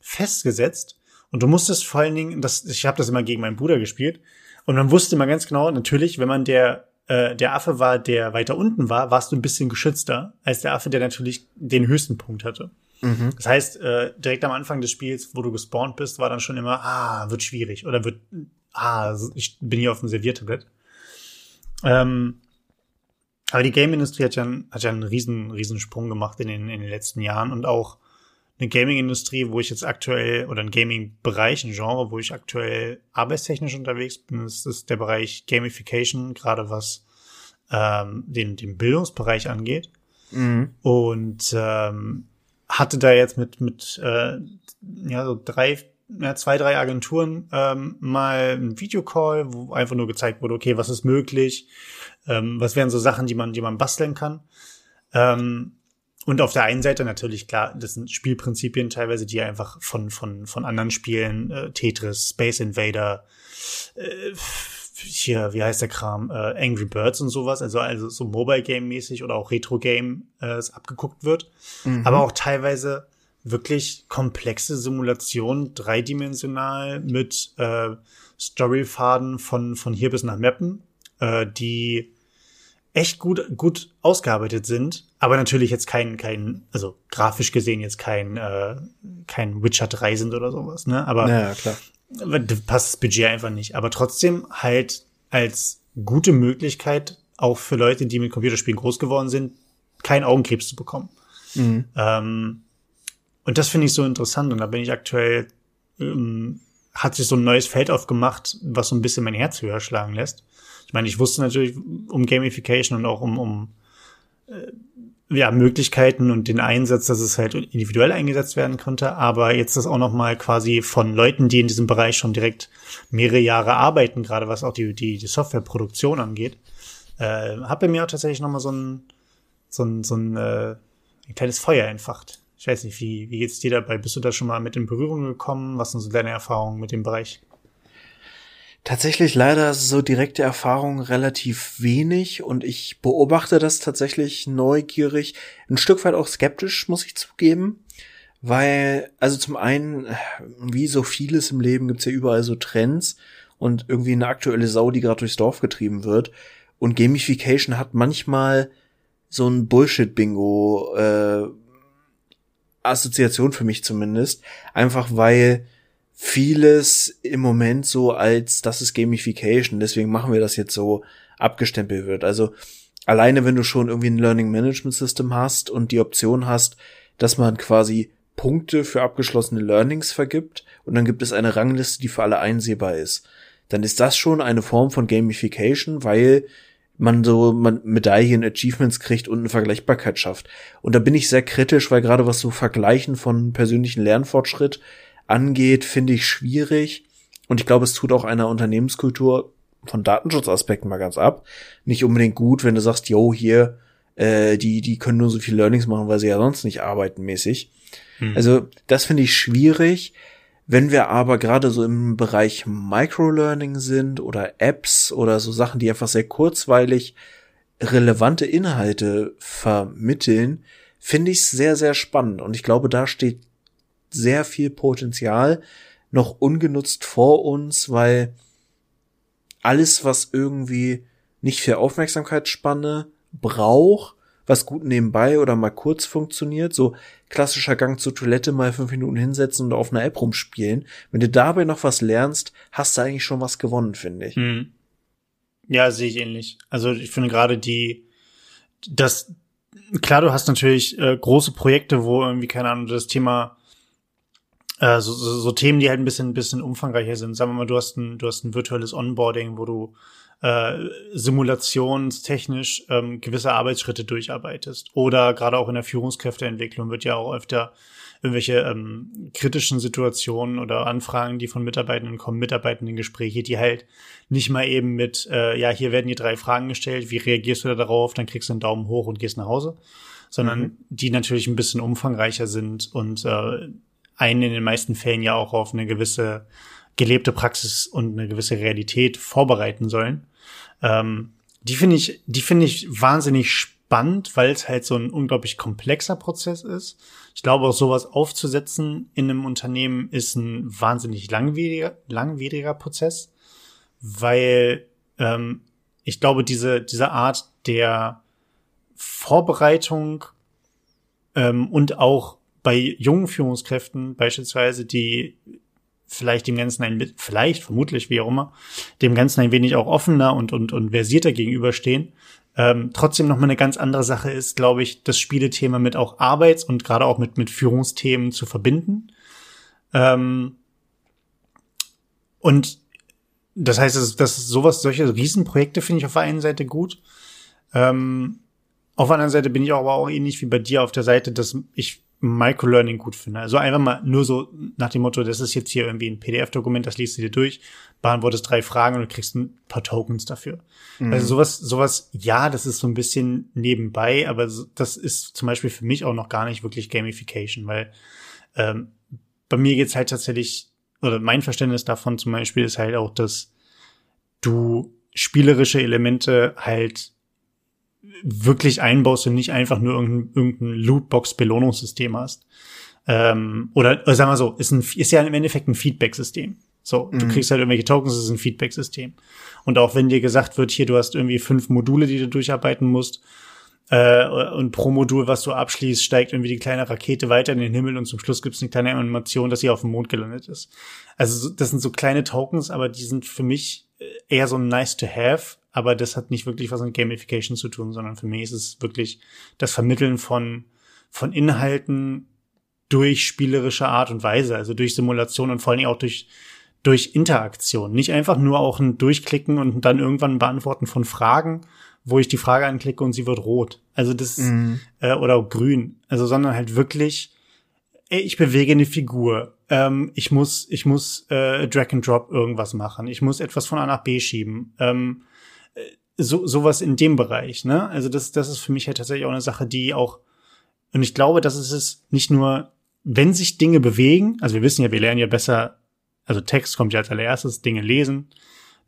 Speaker 2: festgesetzt und du musstest vor allen Dingen, das, ich habe das immer gegen meinen Bruder gespielt und man wusste immer ganz genau, natürlich, wenn man der äh, der Affe war, der weiter unten war, warst du ein bisschen geschützter als der Affe, der natürlich den höchsten Punkt hatte. Das heißt, äh, direkt am Anfang des Spiels, wo du gespawnt bist, war dann schon immer, ah, wird schwierig oder wird, ah, ich bin hier auf dem Serviertablett. Ähm, aber die Game-Industrie hat ja, einen- hat ja einen riesen, riesen Sprung gemacht in den, in den letzten Jahren und auch eine Gaming-Industrie, wo ich jetzt aktuell, oder ein Gaming-Bereich, ein Genre, wo ich aktuell arbeitstechnisch unterwegs bin. Das ist der Bereich Gamification, gerade was ähm, den, den Bildungsbereich angeht. Mhm. Und ähm, hatte da jetzt mit, mit äh, ja, so drei, ja, zwei, drei Agenturen ähm, mal ein Videocall, wo einfach nur gezeigt wurde, okay, was ist möglich, ähm, was wären so Sachen, die man, die man basteln kann. Ähm, und auf der einen Seite natürlich klar, das sind Spielprinzipien teilweise, die einfach von von von anderen Spielen, äh, Tetris, Space Invader, äh, hier, wie heißt der Kram, äh, Angry Birds und sowas, also also so Mobile Game mäßig oder auch Retro Game äh, abgeguckt wird, mhm. aber auch teilweise wirklich komplexe Simulationen, dreidimensional mit äh, Storyfaden von von hier bis nach Mappen, äh, die echt gut, gut ausgearbeitet sind, aber natürlich jetzt kein, kein, also grafisch gesehen jetzt kein, äh, kein Witcher 3 sind oder sowas, ne? Aber
Speaker 1: ja, klar.
Speaker 2: passt das Budget einfach nicht. Aber trotzdem halt als gute Möglichkeit, auch für Leute, die mit Computerspielen groß geworden sind, keinen Augenkrebs zu bekommen. Mhm. Ähm, und das finde ich so interessant. Und da bin ich aktuell, ähm, hat sich so ein neues Feld aufgemacht, was so ein bisschen mein Herz höher schlagen lässt. Ich meine, ich wusste natürlich um Gamification und auch um, um äh, ja, Möglichkeiten und den Einsatz, dass es halt individuell eingesetzt werden konnte, aber jetzt das auch noch mal quasi von Leuten, die in diesem Bereich schon direkt mehrere Jahre arbeiten, gerade was auch die, die, die Softwareproduktion angeht, äh, hat bei mir auch tatsächlich noch mal so ein, so ein, so ein, äh, ein kleines Feuer entfacht. Ich weiß nicht, wie, wie geht's dir dabei? Bist du da schon mal mit in Berührung gekommen? Was sind so deine Erfahrungen mit dem Bereich?
Speaker 1: Tatsächlich leider so direkte Erfahrung relativ wenig und ich beobachte das tatsächlich neugierig, ein Stück weit auch skeptisch, muss ich zugeben. Weil, also zum einen, wie so vieles im Leben gibt's ja überall so Trends und irgendwie eine aktuelle Sau, die gerade durchs Dorf getrieben wird. Und Gamification hat manchmal so ein Bullshit-Bingo, äh, Assoziation für mich zumindest. Einfach weil vieles im Moment so als das ist Gamification, deswegen machen wir das jetzt so abgestempelt wird. Also alleine wenn du schon irgendwie ein Learning Management System hast und die Option hast, dass man quasi Punkte für abgeschlossene Learnings vergibt und dann gibt es eine Rangliste, die für alle einsehbar ist, dann ist das schon eine Form von Gamification, weil man so man Medaillen, Achievements kriegt und eine Vergleichbarkeit schafft. Und da bin ich sehr kritisch, weil gerade was so Vergleichen von persönlichen Lernfortschritt angeht, finde ich schwierig. Und ich glaube, es tut auch einer Unternehmenskultur von Datenschutzaspekten mal ganz ab. Nicht unbedingt gut, wenn du sagst, yo, hier, äh, die, die können nur so viel Learnings machen, weil sie ja sonst nicht arbeiten mäßig. Hm. Also, das finde ich schwierig. Wenn wir aber gerade so im Bereich Microlearning sind oder Apps oder so Sachen, die einfach sehr kurzweilig relevante Inhalte vermitteln, finde ich es sehr, sehr spannend. Und ich glaube, da steht sehr viel Potenzial noch ungenutzt vor uns, weil alles, was irgendwie nicht für Aufmerksamkeitsspanne braucht, was gut nebenbei oder mal kurz funktioniert, so klassischer Gang zur Toilette mal fünf Minuten hinsetzen und auf einer App rumspielen. Wenn du dabei noch was lernst, hast du eigentlich schon was gewonnen, finde ich. Hm.
Speaker 2: Ja, sehe ich ähnlich. Also ich finde gerade die, das, klar, du hast natürlich äh, große Projekte, wo irgendwie, keine Ahnung, das Thema äh, so, so, so Themen, die halt ein bisschen, ein bisschen umfangreicher sind. Sagen wir mal, du hast ein, du hast ein virtuelles Onboarding, wo du äh, simulationstechnisch ähm, gewisse Arbeitsschritte durcharbeitest. Oder gerade auch in der Führungskräfteentwicklung wird ja auch öfter irgendwelche ähm, kritischen Situationen oder Anfragen, die von Mitarbeitenden kommen, Mitarbeitendengespräche, die halt nicht mal eben mit, äh, ja, hier werden die drei Fragen gestellt, wie reagierst du da darauf, dann kriegst du einen Daumen hoch und gehst nach Hause, sondern mhm. die natürlich ein bisschen umfangreicher sind und äh, einen in den meisten Fällen ja auch auf eine gewisse gelebte Praxis und eine gewisse Realität vorbereiten sollen. Ähm, die finde ich, die finde ich wahnsinnig spannend, weil es halt so ein unglaublich komplexer Prozess ist. Ich glaube, auch sowas aufzusetzen in einem Unternehmen ist ein wahnsinnig langwieriger, langwieriger Prozess, weil ähm, ich glaube, diese, diese Art der Vorbereitung ähm, und auch bei jungen Führungskräften beispielsweise, die vielleicht dem Ganzen ein, vielleicht, vermutlich, wie auch immer, dem Ganzen ein wenig auch offener und, und, und versierter gegenüberstehen, Ähm, trotzdem noch mal eine ganz andere Sache ist, glaube ich, das Spielethema mit auch Arbeits- und gerade auch mit, mit Führungsthemen zu verbinden. Ähm, und das heißt, dass, dass sowas, solche Riesenprojekte finde ich auf der einen Seite gut. Ähm, auf der anderen Seite bin ich aber auch ähnlich wie bei dir auf der Seite, dass ich Microlearning gut finde. Also einfach mal nur so nach dem Motto, das ist jetzt hier irgendwie ein PDF-Dokument, das liest du dir durch, beantwortest drei Fragen und du kriegst ein paar Tokens dafür. Mhm. Also sowas, sowas, ja, das ist so ein bisschen nebenbei, aber das ist zum Beispiel für mich auch noch gar nicht wirklich Gamification, weil ähm, bei mir geht's halt tatsächlich, oder mein Verständnis davon zum Beispiel ist halt auch, dass du spielerische Elemente halt wirklich einbaust und nicht einfach nur irgendein, irgendein Lootbox-Belohnungssystem hast. Ähm, oder, oder sagen wir so, ist, ein, ist ja im Endeffekt ein Feedback-System. So, du mhm. kriegst halt irgendwelche Tokens, das ist ein Feedback-System. Und auch wenn dir gesagt wird, hier, du hast irgendwie fünf Module, die du durcharbeiten musst, äh, und pro Modul, was du abschließt, steigt irgendwie die kleine Rakete weiter in den Himmel und zum Schluss gibt es eine kleine Animation, dass sie auf dem Mond gelandet ist. Also das sind so kleine Tokens, aber die sind für mich eher so nice to have, aber das hat nicht wirklich was mit Gamification zu tun, sondern für mich ist es wirklich das Vermitteln von, von Inhalten durch spielerische Art und Weise, also durch Simulation und vor allen Dingen auch durch, durch Interaktion. Nicht einfach nur auch ein Durchklicken und dann irgendwann ein Beantworten von Fragen, wo ich die Frage anklicke und sie wird rot. Also das, mhm. äh, oder grün. Also, sondern halt wirklich, ey, ich bewege eine Figur. Ähm, ich muss, ich muss äh, Drag and Drop irgendwas machen. Ich muss etwas von A nach B schieben. Ähm, so sowas in dem Bereich, ne? Also das das ist für mich halt tatsächlich auch eine Sache, die auch und ich glaube, dass es ist nicht nur, wenn sich Dinge bewegen, also wir wissen ja, wir lernen ja besser, also Text kommt ja als allererstes, Dinge lesen,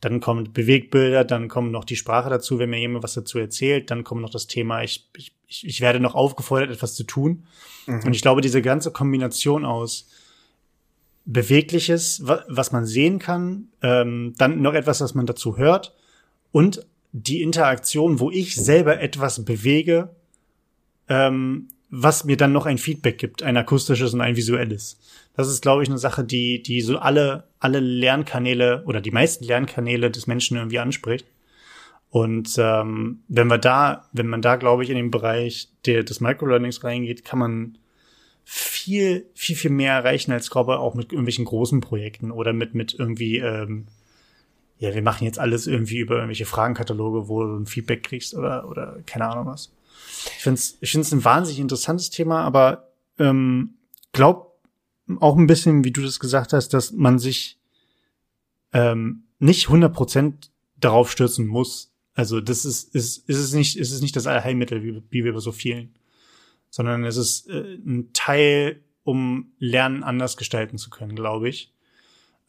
Speaker 2: dann kommen Bewegbilder, dann kommt noch die Sprache dazu, wenn mir jemand was dazu erzählt, dann kommt noch das Thema, ich, ich, ich werde noch aufgefordert, etwas zu tun. Mhm. Und ich glaube, diese ganze Kombination aus Bewegliches, was man sehen kann, ähm, dann noch etwas, was man dazu hört und die Interaktion, wo ich selber etwas bewege, ähm, was mir dann noch ein Feedback gibt, ein akustisches und ein visuelles. Das ist, glaube ich, eine Sache, die, die so alle, alle Lernkanäle oder die meisten Lernkanäle des Menschen irgendwie anspricht. Und ähm, wenn wir da, wenn man da, glaube ich, in den Bereich der, des Microlearnings reingeht, kann man viel, viel, viel mehr erreichen als, glaube ich, auch mit irgendwelchen großen Projekten oder mit, mit irgendwie ähm, ja, wir machen jetzt alles irgendwie über irgendwelche Fragenkataloge, wo du ein Feedback kriegst oder, oder keine Ahnung was. Ich finde es ich find's ein wahnsinnig interessantes Thema, aber ähm, glaub auch ein bisschen, wie du das gesagt hast, dass man sich ähm, nicht 100% darauf stürzen muss. Also das ist, ist, ist es nicht, ist es nicht das Allheilmittel, wie, wie wir bei so vielen, sondern es ist äh, ein Teil, um Lernen anders gestalten zu können, glaube ich.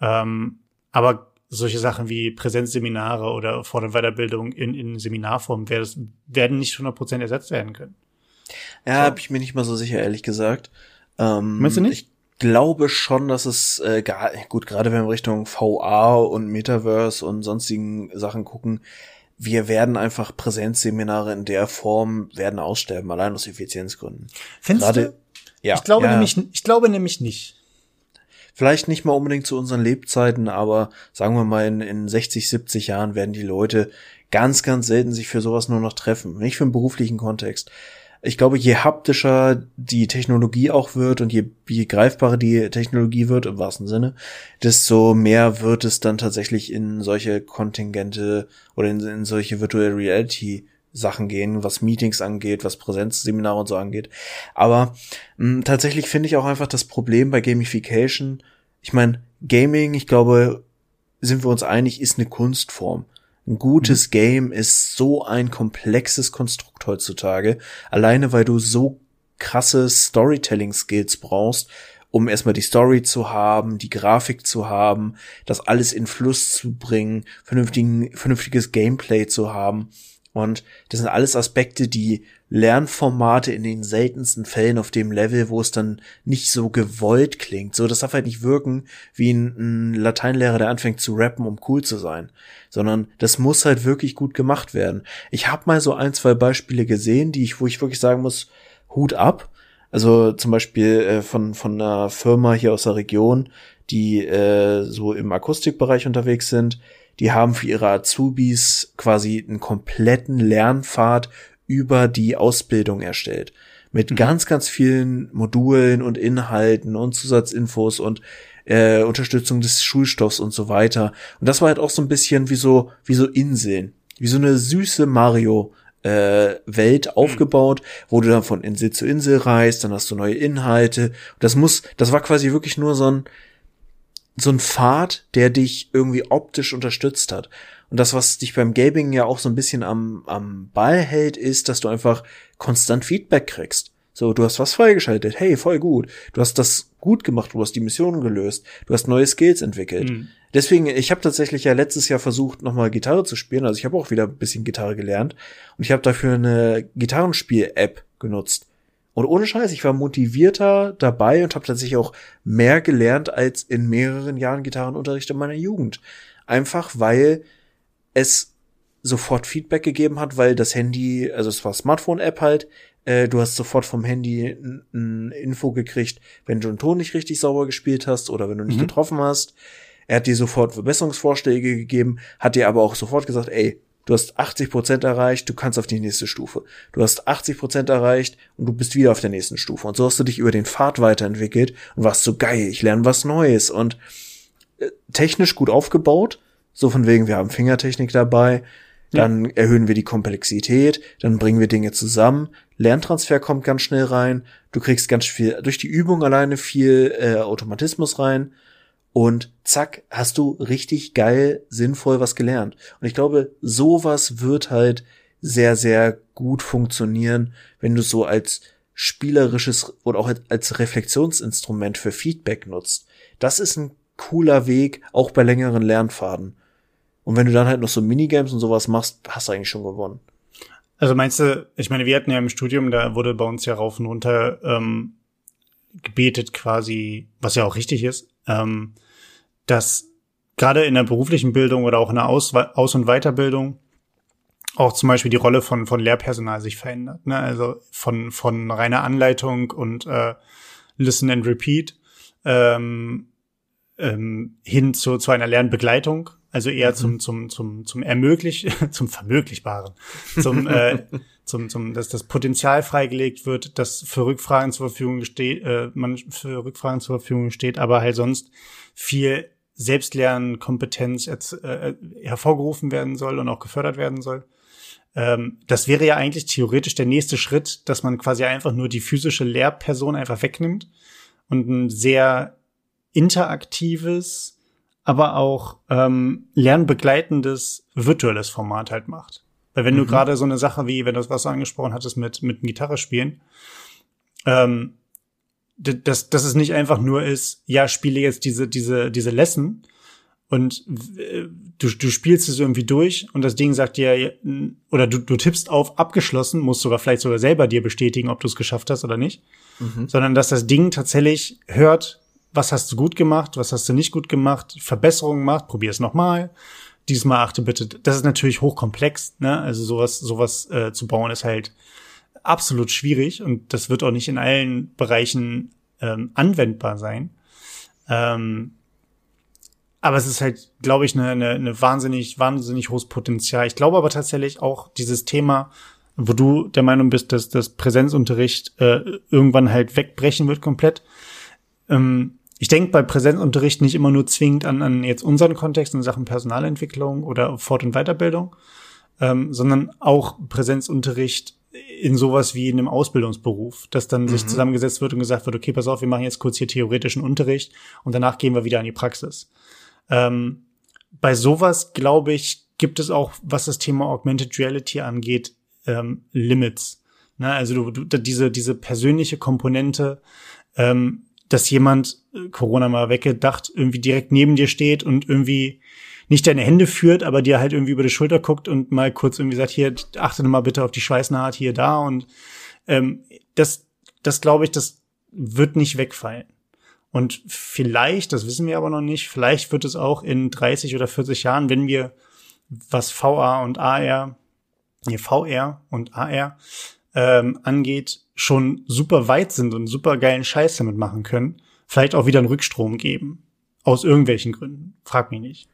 Speaker 2: Ähm, aber solche Sachen wie Präsenzseminare oder Fort- und Weiterbildung in, in Seminarform werden nicht 100% ersetzt werden können.
Speaker 1: Ja, so. bin ich mir nicht mal so sicher, ehrlich gesagt.
Speaker 2: Ähm, Meinst du nicht?
Speaker 1: Ich glaube schon, dass es, äh, gar, gut, gerade wenn wir Richtung VR und Metaverse und sonstigen Sachen gucken, wir werden einfach Präsenzseminare in der Form werden aussterben, allein aus Effizienzgründen.
Speaker 2: Findest gerade, du? Ja. Ich glaube ja. nämlich, ich glaube nämlich nicht.
Speaker 1: Vielleicht nicht mal unbedingt zu unseren Lebzeiten, aber sagen wir mal in, in 60, 70 Jahren werden die Leute ganz, ganz selten sich für sowas nur noch treffen. Nicht für einen beruflichen Kontext. Ich glaube, je haptischer die Technologie auch wird und je, je greifbarer die Technologie wird, im wahrsten Sinne, desto mehr wird es dann tatsächlich in solche Kontingente oder in, in solche Virtual Reality Sachen gehen, was Meetings angeht, was Präsenzseminare und so angeht. Aber mh, tatsächlich finde ich auch einfach das Problem bei Gamification. Ich meine, Gaming, ich glaube, sind wir uns einig, ist eine Kunstform. Ein gutes mhm. Game ist so ein komplexes Konstrukt heutzutage, alleine weil du so krasse Storytelling-Skills brauchst, um erstmal die Story zu haben, die Grafik zu haben, das alles in Fluss zu bringen, vernünftigen, vernünftiges Gameplay zu haben. Und das sind alles Aspekte, die Lernformate in den seltensten Fällen auf dem Level, wo es dann nicht so gewollt klingt. So, das darf halt nicht wirken wie ein, ein Lateinlehrer, der anfängt zu rappen, um cool zu sein. Sondern das muss halt wirklich gut gemacht werden. Ich habe mal so ein, zwei Beispiele gesehen, die ich, wo ich wirklich sagen muss, Hut ab. Also zum Beispiel äh, von, von einer Firma hier aus der Region, die äh, so im Akustikbereich unterwegs sind, die haben für ihre Azubis quasi einen kompletten Lernpfad über die Ausbildung erstellt. Mit mhm. ganz, ganz vielen Modulen und Inhalten und Zusatzinfos und äh, Unterstützung des Schulstoffs und so weiter. Und das war halt auch so ein bisschen wie so, wie so Inseln. Wie so eine süße Mario äh, Welt mhm. aufgebaut, wo du dann von Insel zu Insel reist, dann hast du neue Inhalte. Das muss, das war quasi wirklich nur so ein, so ein Pfad, der dich irgendwie optisch unterstützt hat. Und das, was dich beim Gaming ja auch so ein bisschen am, am Ball hält, ist, dass du einfach konstant Feedback kriegst. So, du hast was freigeschaltet, hey, voll gut. Du hast das gut gemacht, du hast die Mission gelöst, du hast neue Skills entwickelt. Mhm. Deswegen, ich habe tatsächlich ja letztes Jahr versucht, nochmal Gitarre zu spielen. Also ich habe auch wieder ein bisschen Gitarre gelernt. Und ich habe dafür eine Gitarrenspiel-App genutzt. Und ohne Scheiß, ich war motivierter dabei und habe tatsächlich auch mehr gelernt als in mehreren Jahren Gitarrenunterricht in meiner Jugend. Einfach weil es sofort Feedback gegeben hat, weil das Handy, also es war Smartphone-App halt, äh, du hast sofort vom Handy ein Info gekriegt, wenn du einen Ton nicht richtig sauber gespielt hast oder wenn du nicht mhm. getroffen hast. Er hat dir sofort Verbesserungsvorschläge gegeben, hat dir aber auch sofort gesagt, ey, du hast 80 Prozent erreicht, du kannst auf die nächste Stufe. Du hast 80 Prozent erreicht und du bist wieder auf der nächsten Stufe. Und so hast du dich über den Pfad weiterentwickelt und warst so geil, ich lerne was Neues und äh, technisch gut aufgebaut. So von wegen, wir haben Fingertechnik dabei, dann ja. erhöhen wir die Komplexität, dann bringen wir Dinge zusammen. Lerntransfer kommt ganz schnell rein. Du kriegst ganz viel durch die Übung alleine viel äh, Automatismus rein und zack hast du richtig geil sinnvoll was gelernt. Und ich glaube, sowas wird halt sehr sehr gut funktionieren, wenn du so als spielerisches oder auch als Reflexionsinstrument für Feedback nutzt. Das ist ein cooler Weg, auch bei längeren Lernpfaden. Und wenn du dann halt noch so Minigames und sowas machst, hast du eigentlich schon gewonnen.
Speaker 2: Also meinst du, ich meine, wir hatten ja im Studium, da wurde bei uns ja rauf und runter ähm, gebetet quasi, was ja auch richtig ist, ähm, dass gerade in der beruflichen Bildung oder auch in der Aus-, Aus und Weiterbildung auch zum Beispiel die Rolle von, von Lehrpersonal sich verändert. Ne? Also von, von reiner Anleitung und äh, Listen and Repeat ähm, ähm, hin zu, zu einer Lernbegleitung also eher zum, mhm. zum, zum, zum Ermöglich, <laughs> zum Vermöglichbaren, zum, äh, <laughs> zum, zum, dass das Potenzial freigelegt wird, dass für Rückfragen zur Verfügung steht, äh, man für Rückfragen zur Verfügung steht, aber halt sonst viel Selbstlernkompetenz äh, hervorgerufen werden soll und auch gefördert werden soll. Ähm, das wäre ja eigentlich theoretisch der nächste Schritt, dass man quasi einfach nur die physische Lehrperson einfach wegnimmt und ein sehr interaktives, aber auch ähm, lernbegleitendes virtuelles Format halt macht. Weil wenn mhm. du gerade so eine Sache wie, wenn du das was angesprochen hattest mit mit Gitarre spielen, ähm, dass dass es nicht einfach nur ist, ja spiele jetzt diese diese diese Lesson und äh, du du spielst es irgendwie durch und das Ding sagt dir oder du du tippst auf abgeschlossen, musst sogar vielleicht sogar selber dir bestätigen, ob du es geschafft hast oder nicht, mhm. sondern dass das Ding tatsächlich hört, was hast du gut gemacht, was hast du nicht gut gemacht, Verbesserungen gemacht, probier es nochmal. Diesmal achte bitte, das ist natürlich hochkomplex, ne? Also sowas, sowas äh, zu bauen ist halt absolut schwierig und das wird auch nicht in allen Bereichen ähm, anwendbar sein. Ähm, aber es ist halt, glaube ich, eine, eine, eine wahnsinnig, wahnsinnig hohes Potenzial. Ich glaube aber tatsächlich auch dieses Thema, wo du der Meinung bist, dass das Präsenzunterricht äh, irgendwann halt wegbrechen wird komplett. Ähm, ich denke bei Präsenzunterricht nicht immer nur zwingend an, an jetzt unseren Kontext in Sachen Personalentwicklung oder Fort- und Weiterbildung, ähm, sondern auch Präsenzunterricht in sowas wie in einem Ausbildungsberuf, dass dann mhm. sich zusammengesetzt wird und gesagt wird, okay, pass auf, wir machen jetzt kurz hier theoretischen Unterricht und danach gehen wir wieder in die Praxis. Ähm, bei sowas, glaube ich, gibt es auch, was das Thema Augmented Reality angeht, ähm, Limits. Ne? Also du, du, diese, diese persönliche Komponente, ähm, dass jemand äh, Corona mal weggedacht irgendwie direkt neben dir steht und irgendwie nicht deine Hände führt, aber dir halt irgendwie über die Schulter guckt und mal kurz irgendwie sagt, hier, achte mal bitte auf die Schweißnaht hier, da und ähm, das, das glaube ich, das wird nicht wegfallen. Und vielleicht, das wissen wir aber noch nicht, vielleicht wird es auch in 30 oder 40 Jahren, wenn wir was VA und AR, nee, VR und AR ähm, angeht, schon super weit sind und super geilen Scheiß damit machen können, vielleicht auch wieder einen Rückstrom geben. Aus irgendwelchen Gründen. Frag mich nicht.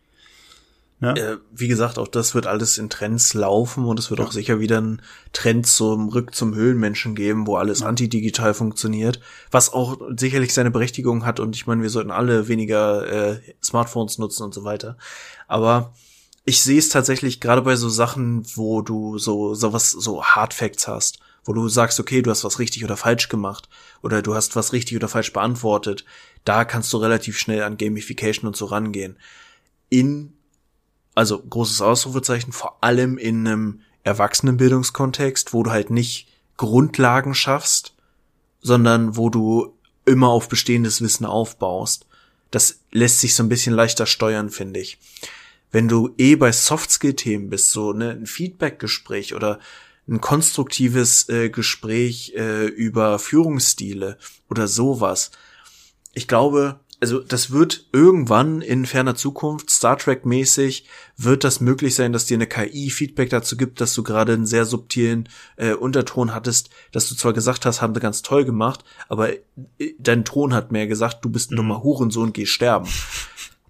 Speaker 2: Ne?
Speaker 1: Äh, wie gesagt, auch das wird alles in Trends laufen und es wird
Speaker 2: Ja.
Speaker 1: auch sicher wieder einen Trend zum Rück zum Höhlenmenschen geben, wo alles antidigital funktioniert, was auch sicherlich seine Berechtigung hat und ich meine, wir sollten alle weniger äh, Smartphones nutzen und so weiter. Aber ich sehe es tatsächlich gerade bei so Sachen, wo du so sowas so Hard Facts hast, wo du sagst, okay, du hast was richtig oder falsch gemacht oder du hast was richtig oder falsch beantwortet. Da kannst du relativ schnell an Gamification und so rangehen. In also großes Ausrufezeichen, vor allem in einem Erwachsenenbildungskontext, wo du halt nicht Grundlagen schaffst, sondern wo du immer auf bestehendes Wissen aufbaust. Das lässt sich so ein bisschen leichter steuern, finde ich. Wenn du eh bei Softskill-Themen bist, so ne, ein Feedback-Gespräch oder ein konstruktives äh, Gespräch äh, über Führungsstile oder sowas. Ich glaube, also das wird irgendwann in ferner Zukunft Star Trek mäßig wird das möglich sein, dass dir eine KI Feedback dazu gibt, dass du gerade einen sehr subtilen äh, Unterton hattest, dass du zwar gesagt hast, haben wir ganz toll gemacht, aber äh, dein Ton hat mehr gesagt, du bist ein dummer Hurensohn, geh sterben.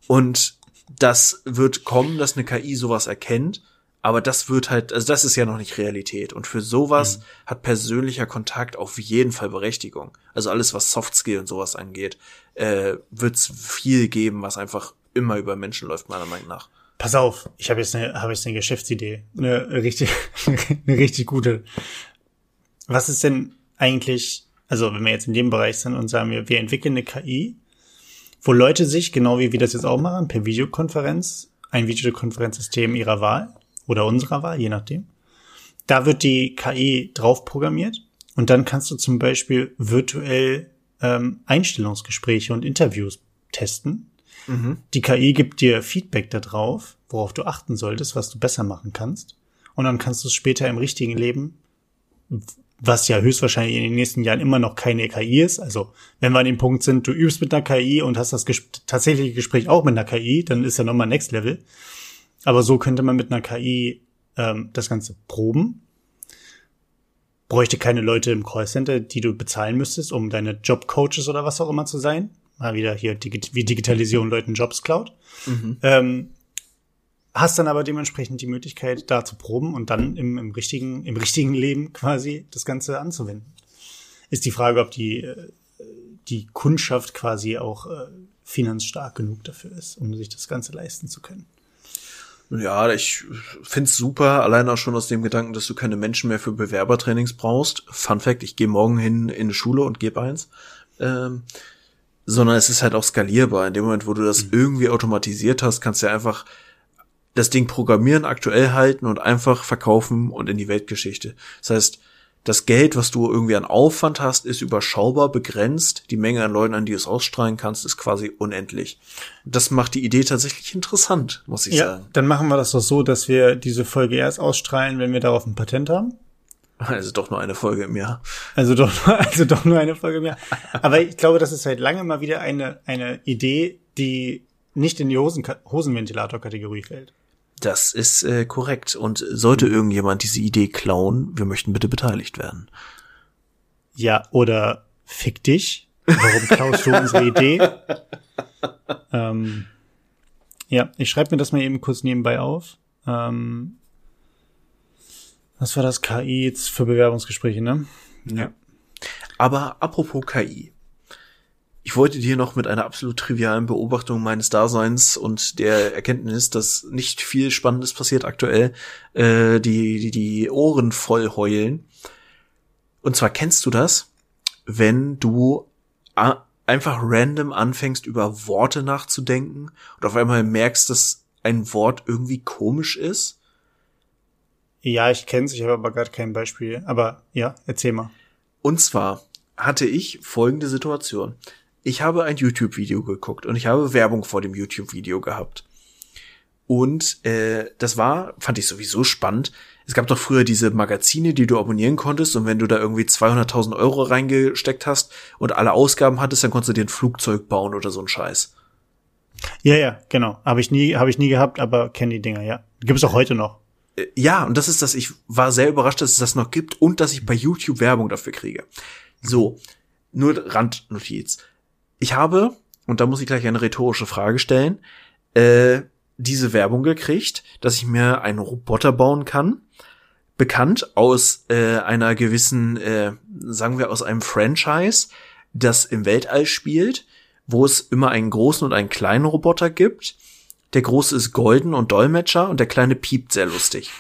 Speaker 1: Und das wird kommen, dass eine KI sowas erkennt, aber das wird halt, also das ist ja noch nicht Realität. Und für sowas hat persönlicher Kontakt auf jeden Fall Berechtigung. Also alles, was Softskill und sowas angeht, äh, wird es viel geben, was einfach immer über Menschen läuft, meiner Meinung nach.
Speaker 2: Pass auf, ich habe jetzt eine, habe jetzt eine Geschäftsidee, eine richtig, <laughs> eine richtig gute. Was ist denn eigentlich, also wenn wir jetzt in dem Bereich sind und sagen wir, wir entwickeln eine KI, wo Leute sich, genau wie wir das jetzt auch machen, per Videokonferenz, ein Videokonferenzsystem ihrer Wahl oder unserer Wahl, je nachdem, da wird die KI drauf programmiert und dann kannst du zum Beispiel virtuell ähm, Einstellungsgespräche und Interviews testen. Die KI gibt dir Feedback darauf, worauf du achten solltest, was du besser machen kannst. Und dann kannst du es später im richtigen Leben, was ja höchstwahrscheinlich in den nächsten Jahren immer noch keine KI ist. Also wenn wir an dem Punkt sind, du übst mit einer KI und hast das ges tatsächliche Gespräch auch mit einer KI, dann ist ja nochmal Next Level. Aber so könnte man mit einer KI ähm, das Ganze proben. Bräuchte keine Leute im Callcenter, die du bezahlen müsstest, um deine Jobcoaches oder was auch immer zu sein. Mal wieder hier Digi- wie Digitalisierung Leuten Jobs klaut. Ähm, hast dann aber dementsprechend die Möglichkeit, da zu proben und dann im, im richtigen, im richtigen Leben quasi das Ganze anzuwenden. Ist die Frage, ob die, äh, die Kundschaft quasi auch äh, finanzstark genug dafür ist, um sich das Ganze leisten zu können.
Speaker 1: Ja, ich find's super, allein auch schon aus dem Gedanken, dass du keine Menschen mehr für Bewerbertrainings brauchst. Fun Fact, ich gehe morgen hin in eine Schule und gebe eins. Ähm, sondern es ist halt auch skalierbar. In dem Moment, wo du das irgendwie automatisiert hast, kannst du ja einfach das Ding programmieren, aktuell halten und einfach verkaufen und in die Weltgeschichte. Das heißt, das Geld, was du irgendwie an Aufwand hast, ist überschaubar, begrenzt. Die Menge an Leuten, an die du es ausstrahlen kannst, ist quasi unendlich. Das macht die Idee tatsächlich interessant, muss ich
Speaker 2: Ja,
Speaker 1: sagen.
Speaker 2: dann machen wir das doch so, dass wir diese Folge erst ausstrahlen, wenn wir darauf ein Patent haben.
Speaker 1: Also doch nur eine Folge im Jahr.
Speaker 2: Also doch, nur- <laughs> also doch nur eine Folge mehr. Aber ich glaube, das ist seit langem mal wieder eine, eine Idee, die nicht in die Hosen, Hosenventilator-Kategorie fällt.
Speaker 1: Das ist äh, korrekt. Und sollte irgendjemand diese Idee klauen, wir möchten bitte beteiligt werden.
Speaker 2: Ja, oder fick dich. Warum klaust du unsere Idee? <laughs> ähm, ja, ich schreibe mir das mal eben kurz nebenbei auf. Ähm, was war das KI jetzt für Bewerbungsgespräche, ne?
Speaker 1: Ja. Aber apropos KI. Ich wollte dir noch mit einer absolut trivialen Beobachtung meines Daseins und der Erkenntnis, dass nicht viel Spannendes passiert aktuell, äh, die, die, die Ohren voll heulen. Und zwar kennst du das, wenn du einfach random anfängst, über Worte nachzudenken und auf einmal merkst, dass ein Wort irgendwie komisch ist?
Speaker 2: Ja, ich kenn's, ich habe aber gerade kein Beispiel. Aber ja, erzähl mal.
Speaker 1: Und zwar hatte ich folgende Situation. Ich habe ein YouTube-Video geguckt und ich habe Werbung vor dem YouTube-Video gehabt. Und äh, das war, fand ich sowieso spannend. Es gab doch früher diese Magazine, die du abonnieren konntest und wenn du da irgendwie 200.000 Euro reingesteckt hast und alle Ausgaben hattest, dann konntest du dir ein Flugzeug bauen oder so ein Scheiß.
Speaker 2: Ja, ja, genau. Habe ich nie, habe ich nie gehabt, aber kenne die Dinger, ja. Gibt es auch heute noch.
Speaker 1: Äh, Ja, und das ist das, ich war sehr überrascht, dass es das noch gibt und dass ich bei YouTube Werbung dafür kriege. So, nur Randnotiz. Ich habe, und da muss ich gleich eine rhetorische Frage stellen, äh, diese Werbung gekriegt, dass ich mir einen Roboter bauen kann. Bekannt aus äh, einer gewissen, äh, sagen wir aus einem Franchise, das im Weltall spielt, wo es immer einen großen und einen kleinen Roboter gibt. Der große ist golden und Dolmetscher und der kleine piept sehr lustig.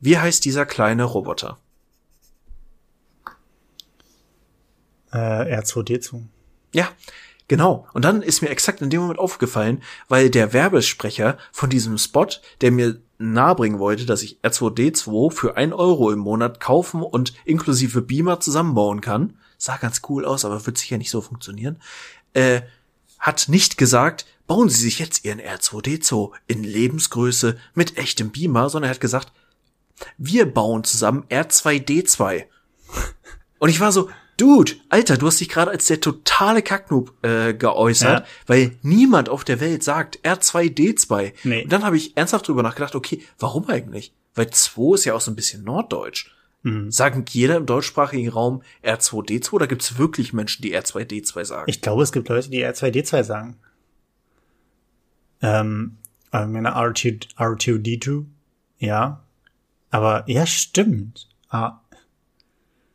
Speaker 1: Wie heißt dieser kleine Roboter?
Speaker 2: Äh, R2D2.
Speaker 1: Ja, genau. Und dann ist mir exakt in dem Moment aufgefallen, weil der Werbesprecher von diesem Spot, der mir nahebringen wollte, dass ich R2D2 für ein Euro im Monat kaufen und inklusive Beamer zusammenbauen kann, sah ganz cool aus, aber wird sicher nicht so funktionieren, äh, hat nicht gesagt, bauen Sie sich jetzt Ihren R2D2 in Lebensgröße mit echtem Beamer, sondern er hat gesagt, wir bauen zusammen R2D2. Und ich war so, Dude, Alter, du hast dich gerade als der totale Kacknoob äh, geäußert, ja. weil niemand auf der Welt sagt R2D2. Nee. Und dann habe ich ernsthaft drüber nachgedacht, okay, warum eigentlich? Weil 2 ist ja auch so ein bisschen norddeutsch. Mhm. Sagen jeder im deutschsprachigen Raum R2D2 oder gibt es wirklich Menschen, die R2D2 sagen?
Speaker 2: Ich glaube, es gibt Leute, die R2D2 sagen. Ähm, ich meine R2, R2D2, ja. Aber ja, stimmt. Ah,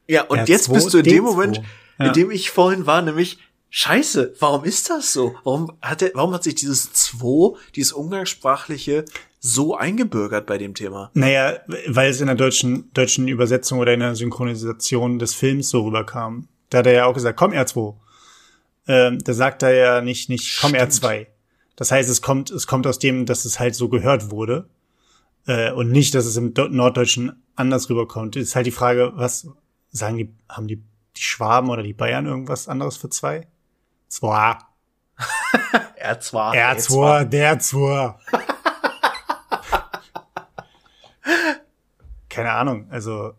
Speaker 1: ja, und R2, jetzt bist du in dem Moment, ja. in dem ich vorhin war, nämlich, scheiße, warum ist das so? Warum hat der, warum hat sich dieses 2, dieses umgangssprachliche, so eingebürgert bei dem Thema?
Speaker 2: Naja, weil es in der deutschen, deutschen Übersetzung oder in der Synchronisation des Films so rüberkam. Da hat er ja auch gesagt, komm R2. Ähm, da sagt er ja nicht, nicht, komm Stimmt. R2. Das heißt, es kommt, es kommt aus dem, dass es halt so gehört wurde. Äh, und nicht, dass es im Norddeutschen anders rüberkommt. Ist halt die Frage, was, Sagen die, haben die, die Schwaben oder die Bayern irgendwas anderes für zwei? Zwar. <laughs>
Speaker 1: er zwar.
Speaker 2: Er zwar, der zwar. <laughs> Keine Ahnung, also,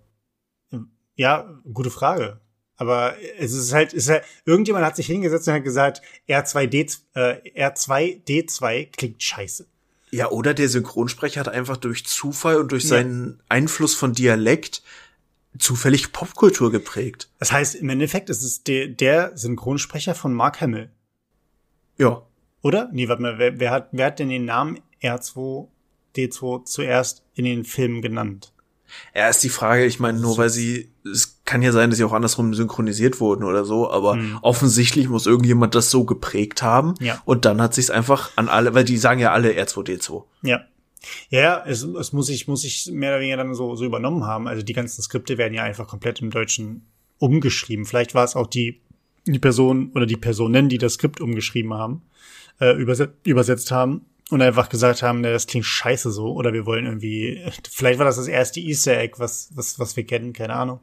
Speaker 2: ja, gute Frage. Aber es ist halt, ist halt, irgendjemand hat sich hingesetzt und hat gesagt, R2D, äh, R2D2 klingt scheiße.
Speaker 1: Ja, oder der Synchronsprecher hat einfach durch Zufall und durch seinen Einfluss von Dialekt zufällig Popkultur geprägt.
Speaker 2: Das heißt, im Endeffekt ist es der, der Synchronsprecher von Mark Hamill.
Speaker 1: Ja.
Speaker 2: Oder? Nee, warte mal, wer, wer, hat, wer hat denn den Namen R2D2 zuerst in den Filmen genannt?
Speaker 1: Ja, ist die Frage, ich meine, nur weil sie, es kann ja sein, dass sie auch andersrum synchronisiert wurden oder so, aber hm. offensichtlich muss irgendjemand das so geprägt haben.
Speaker 2: Ja.
Speaker 1: Und dann hat sich's einfach an alle, weil die sagen ja alle R2D2.
Speaker 2: Ja. Ja, es, es muss ich, muss ich mehr oder weniger dann so, so übernommen haben. Also die ganzen Skripte werden ja einfach komplett im Deutschen umgeschrieben. Vielleicht war es auch die, die Person oder die Personen, die das Skript umgeschrieben haben, äh, überset, übersetzt haben und einfach gesagt haben, das klingt scheiße so oder wir wollen irgendwie, <laughs> vielleicht war das das erste Easter Egg, was, was, was wir kennen, keine Ahnung,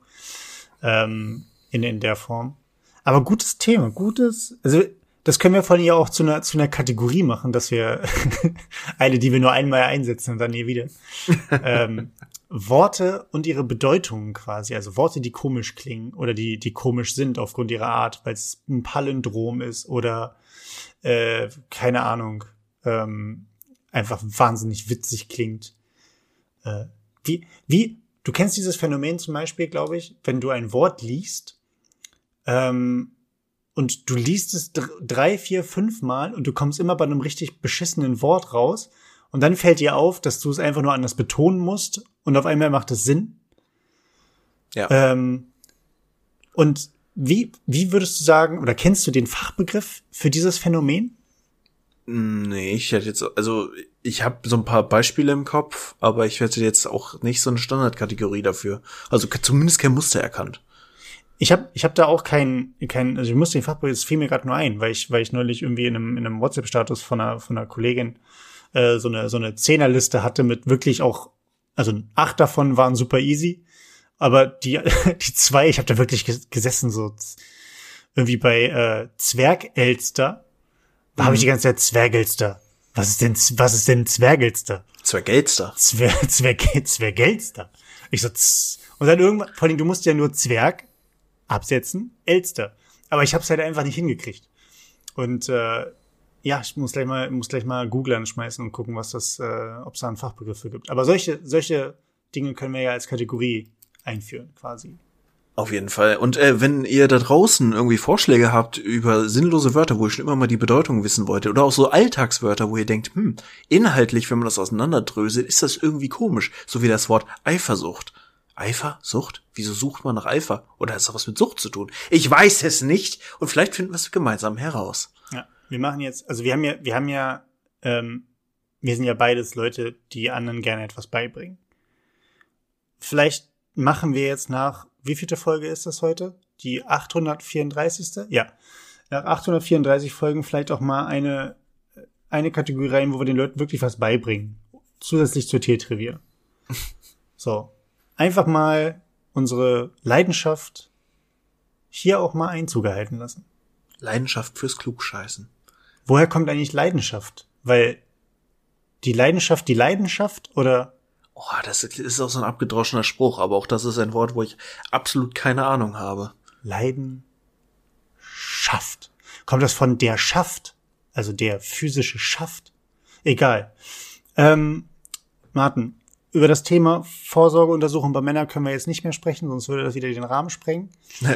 Speaker 2: ähm, in, in der Form. Aber gutes Thema, gutes, also das können wir allem ja auch zu einer, zu einer Kategorie machen, dass wir <laughs> eine, die wir nur einmal einsetzen und dann nie wieder. <laughs> ähm, Worte und ihre Bedeutungen quasi, also Worte, die komisch klingen oder die, die komisch sind aufgrund ihrer Art, weil es ein Palindrom ist oder äh, keine Ahnung, ähm, einfach wahnsinnig witzig klingt. Äh, wie, wie, du kennst dieses Phänomen zum Beispiel, glaube ich, wenn du ein Wort liest, ähm, und du liest es drei, vier, fünf Mal und du kommst immer bei einem richtig beschissenen Wort raus und dann fällt dir auf, dass du es einfach nur anders betonen musst und auf einmal macht es Sinn.
Speaker 1: Ja.
Speaker 2: Ähm, und wie, wie würdest du sagen, oder kennst du den Fachbegriff für dieses Phänomen?
Speaker 1: Nee, ich hätte jetzt, also ich habe so ein paar Beispiele im Kopf, aber ich hätte jetzt auch nicht so eine Standardkategorie dafür. Also zumindest kein Muster erkannt.
Speaker 2: Ich habe ich hab da auch keinen, kein, also ich musste den Fachbegriff, das fiel mir gerade nur ein, weil ich, weil ich neulich irgendwie in einem, in einem WhatsApp-Status von einer, von einer Kollegin äh, so eine so eine Zehnerliste hatte mit wirklich auch, also acht davon waren super easy, aber die <laughs> die zwei, ich habe da wirklich gesessen so irgendwie bei äh, Zwergelster, da mhm. habe ich die ganze Zeit Zwergelster. Was ist denn was ist denn Zwergelster?
Speaker 1: Zwergelster.
Speaker 2: Zwer, <laughs> Zwerg, Zwergelster. Ich so z und dann irgendwann, vor allem du musst ja nur Zwerg absetzen, Elster. Aber ich habe es halt einfach nicht hingekriegt. Und äh, ja, ich muss gleich mal, muss gleich mal Google anschmeißen und gucken, was das, äh, ob es da einen Fachbegriff für gibt. Aber solche, solche Dinge können wir ja als Kategorie einführen, quasi.
Speaker 1: Auf jeden Fall. Und äh, wenn ihr da draußen irgendwie Vorschläge habt über sinnlose Wörter, wo ich schon immer mal die Bedeutung wissen wollte, oder auch so Alltagswörter, wo ihr denkt, hm, inhaltlich, wenn man das auseinanderdröselt, ist das irgendwie komisch, so wie das Wort Eifersucht. Eifersucht? Wieso sucht man nach Eifer? Oder hat das was mit Sucht zu tun? Ich weiß es nicht und vielleicht finden wir es gemeinsam heraus.
Speaker 2: Ja, wir machen jetzt, also wir haben ja, wir haben ja, ähm, wir sind ja beides Leute, die anderen gerne etwas beibringen. Vielleicht machen wir jetzt nach wie vielte Folge ist das heute? Die 834. Ja. Nach 834 Folgen vielleicht auch mal eine, eine Kategorie rein, wo wir den Leuten wirklich was beibringen. Zusätzlich zur Tiertrivia. <laughs> So. Einfach mal unsere Leidenschaft hier auch mal Einzug erhalten lassen.
Speaker 1: Leidenschaft fürs Klugscheißen.
Speaker 2: Woher kommt eigentlich Leidenschaft? Weil die Leidenschaft die Leidenschaft oder
Speaker 1: Oh, das ist auch so ein abgedroschener Spruch, aber auch das ist ein Wort, wo ich absolut keine Ahnung habe.
Speaker 2: Leiden schafft. Kommt das von der schafft? Also der physische schafft? Egal. Ähm, Martin, über das Thema Vorsorgeuntersuchung bei Männern können wir jetzt nicht mehr sprechen, sonst würde das wieder den Rahmen sprengen.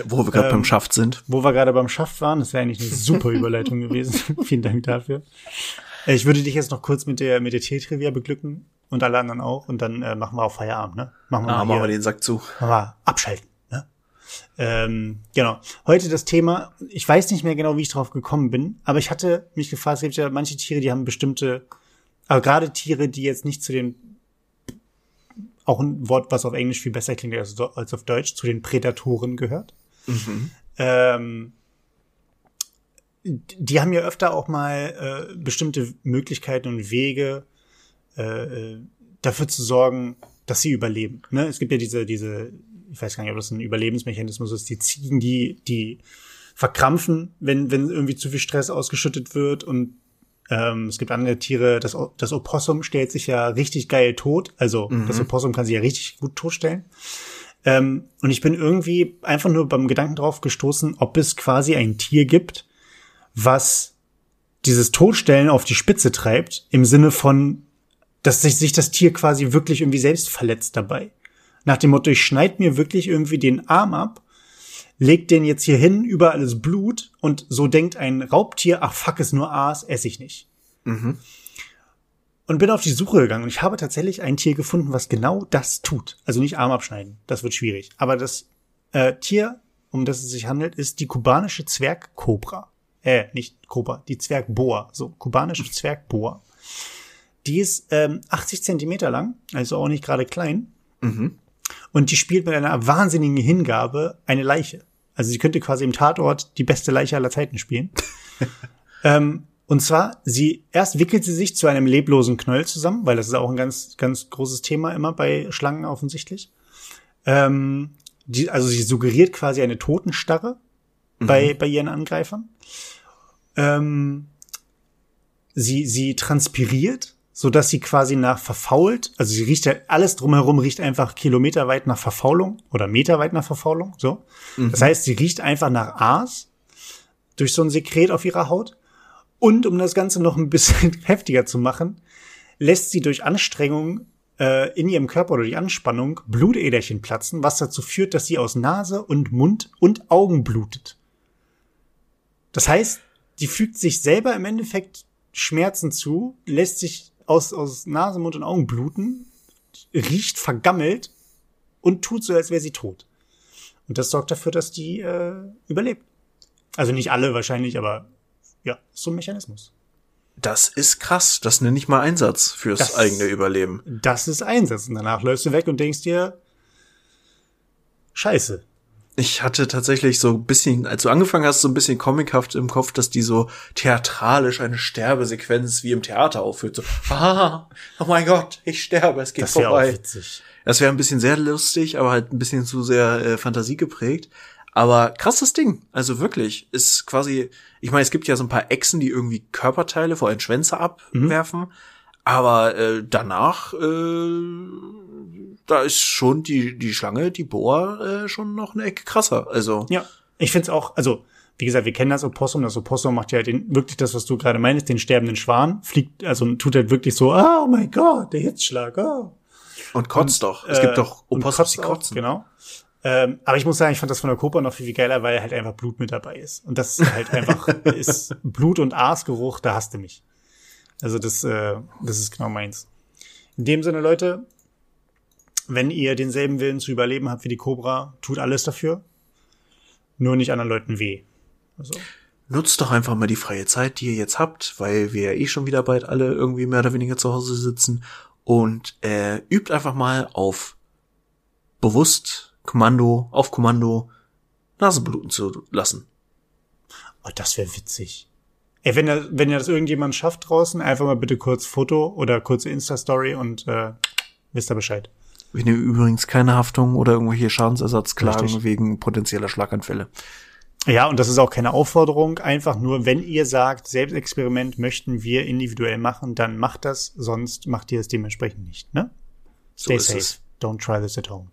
Speaker 1: Wo wir gerade ähm, beim Schaft sind.
Speaker 2: Wo wir gerade beim Schaft waren, das wäre eigentlich eine super <laughs> Überleitung gewesen. <laughs> Vielen Dank dafür. Äh, ich würde dich jetzt noch kurz mit der, mit der T-Trivia beglücken und alle anderen auch. Und dann äh, machen wir auch Feierabend, ne?
Speaker 1: Machen wir, ah, machen wir den Sack zu.
Speaker 2: Aber abschalten, ne? Ähm, genau. Heute das Thema, ich weiß nicht mehr genau, wie ich drauf gekommen bin, aber ich hatte mich gefragt, es gibt ja manche Tiere, die haben bestimmte, aber gerade Tiere, die jetzt nicht zu den auch ein Wort, was auf Englisch viel besser klingt als, als auf Deutsch, zu den Prädatoren gehört. Mhm. Ähm, die haben ja öfter auch mal äh, bestimmte Möglichkeiten und Wege, äh, äh, dafür zu sorgen, dass sie überleben. Ne? Es gibt ja diese, diese, ich weiß gar nicht, ob das ein Überlebensmechanismus ist, die Ziegen, die, die verkrampfen, wenn, wenn irgendwie zu viel Stress ausgeschüttet wird und ähm, es gibt andere Tiere, das, das Opossum stellt sich ja richtig geil tot. Also mhm. das Opossum kann sich ja richtig gut totstellen. Ähm, und ich bin irgendwie einfach nur beim Gedanken drauf gestoßen, ob es quasi ein Tier gibt, was dieses Todstellen auf die Spitze treibt, im Sinne von, dass sich, sich das Tier quasi wirklich irgendwie selbst verletzt dabei. Nach dem Motto, ich schneid mir wirklich irgendwie den Arm ab, leg den jetzt hier hin, über alles Blut und so denkt ein Raubtier, ach fuck, ist nur Aas, esse ich nicht. Mhm. Und bin auf die Suche gegangen und ich habe tatsächlich ein Tier gefunden, was genau das tut. Also nicht Arm abschneiden, das wird schwierig. Aber das äh, Tier, um das es sich handelt, ist die kubanische Zwergkobra. Äh, nicht Kobra, die Zwergboa. So, kubanische Zwergboa. Die ist ähm, 80 Zentimeter lang, also auch nicht gerade klein. Mhm. Und die spielt mit einer wahnsinnigen Hingabe eine Leiche. Also sie könnte quasi im Tatort die beste Leiche aller Zeiten spielen. <laughs> ähm, und zwar, sie, erst wickelt sie sich zu einem leblosen Knäuel zusammen, weil das ist auch ein ganz, ganz großes Thema immer bei Schlangen offensichtlich. Ähm, die, also sie suggeriert quasi eine Totenstarre mhm. bei, bei ihren Angreifern. Ähm, sie, sie transpiriert so dass sie quasi nach verfault, also sie riecht ja alles drumherum riecht einfach kilometerweit nach Verfaulung oder meterweit nach Verfaulung, so. Mhm. Das heißt, sie riecht einfach nach Aas durch so ein Sekret auf ihrer Haut. Und um das Ganze noch ein bisschen <laughs> heftiger zu machen, lässt sie durch Anstrengung äh, in ihrem Körper oder die Anspannung Blutäderchen platzen, was dazu führt, dass sie aus Nase und Mund und Augen blutet. Das heißt, die fügt sich selber im Endeffekt Schmerzen zu, lässt sich aus, aus Nase, Mund und Augen bluten, riecht vergammelt und tut so, als wäre sie tot. Und das sorgt dafür, dass die äh, überlebt. Also nicht alle wahrscheinlich, aber ja, so ein Mechanismus.
Speaker 1: Das ist krass. Das nenne ich mal Einsatz fürs das, eigene Überleben.
Speaker 2: Das ist Einsatz. Und danach läufst du weg und denkst dir, Scheiße,
Speaker 1: ich hatte tatsächlich so ein bisschen, als du angefangen hast, so ein bisschen comichaft im Kopf, dass die so theatralisch eine Sterbesequenz wie im Theater aufführt. So, <laughs> ah, oh mein Gott, ich sterbe, es geht das vorbei. Auch witzig. Das wäre ein bisschen sehr lustig, aber halt ein bisschen zu sehr äh, Fantasie geprägt. Aber krasses Ding. Also wirklich, ist quasi, ich meine, es gibt ja so ein paar Echsen, die irgendwie Körperteile, vor allem Schwänze abwerfen. Mhm. Aber äh, danach, äh, da ist schon die, die Schlange, die Boa, äh, schon noch eine Ecke krasser. Also.
Speaker 2: Ja, ich finde es auch, also, wie gesagt, wir kennen das Opossum. Das Opossum macht ja den, wirklich das, was du gerade meinst, den sterbenden Schwan. Fliegt, also tut halt wirklich so, oh mein Gott, der Hitzschlag, oh.
Speaker 1: Und kotzt und, doch. Es äh, gibt doch
Speaker 2: Opossums, die kotzen. Auch, genau. Ähm, aber ich muss sagen, ich fand das von der Cobra noch viel, viel geiler, weil halt einfach Blut mit dabei ist. Und das ist halt einfach <laughs> ist Blut- und Aasgeruch, da hasst du mich. Also das, äh, das ist genau meins. In dem Sinne, Leute, wenn ihr denselben Willen zu überleben habt wie die Cobra, tut alles dafür. Nur nicht anderen Leuten weh. Also.
Speaker 1: Nutzt doch einfach mal die freie Zeit, die ihr jetzt habt, weil wir ja eh schon wieder bald alle irgendwie mehr oder weniger zu Hause sitzen und äh, übt einfach mal auf bewusst Kommando, auf Kommando Nasenbluten zu lassen.
Speaker 2: Oh, das wäre witzig. Ey, wenn, er, wenn ihr das irgendjemand schafft draußen, einfach mal bitte kurz Foto oder kurze Insta-Story und äh, wisst ihr Bescheid.
Speaker 1: Wir nehmen übrigens keine Haftung oder irgendwelche Schadensersatzklagen
Speaker 2: Richtig.
Speaker 1: wegen potenzieller Schlaganfälle.
Speaker 2: Ja, und das ist auch keine Aufforderung. Einfach nur, wenn ihr sagt, Selbstexperiment möchten wir individuell machen, dann macht das, sonst macht ihr es dementsprechend nicht, ne?
Speaker 1: So
Speaker 2: Stay
Speaker 1: ist
Speaker 2: safe.
Speaker 1: es.
Speaker 2: Don't try this at home.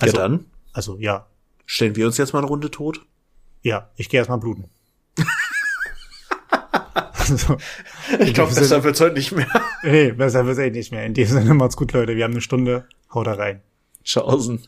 Speaker 1: ja, dann
Speaker 2: Also, ja.
Speaker 1: stellen wir uns jetzt mal eine Runde tot.
Speaker 2: Ja, ich gehe erstmal bluten. <laughs> also,
Speaker 1: Ich glaube, besser wird's heute nicht mehr.
Speaker 2: nee, besser wird's echt nicht mehr. In dem Sinne, macht's gut, Leute. Wir haben eine Stunde. Haut da rein.
Speaker 1: Schausen.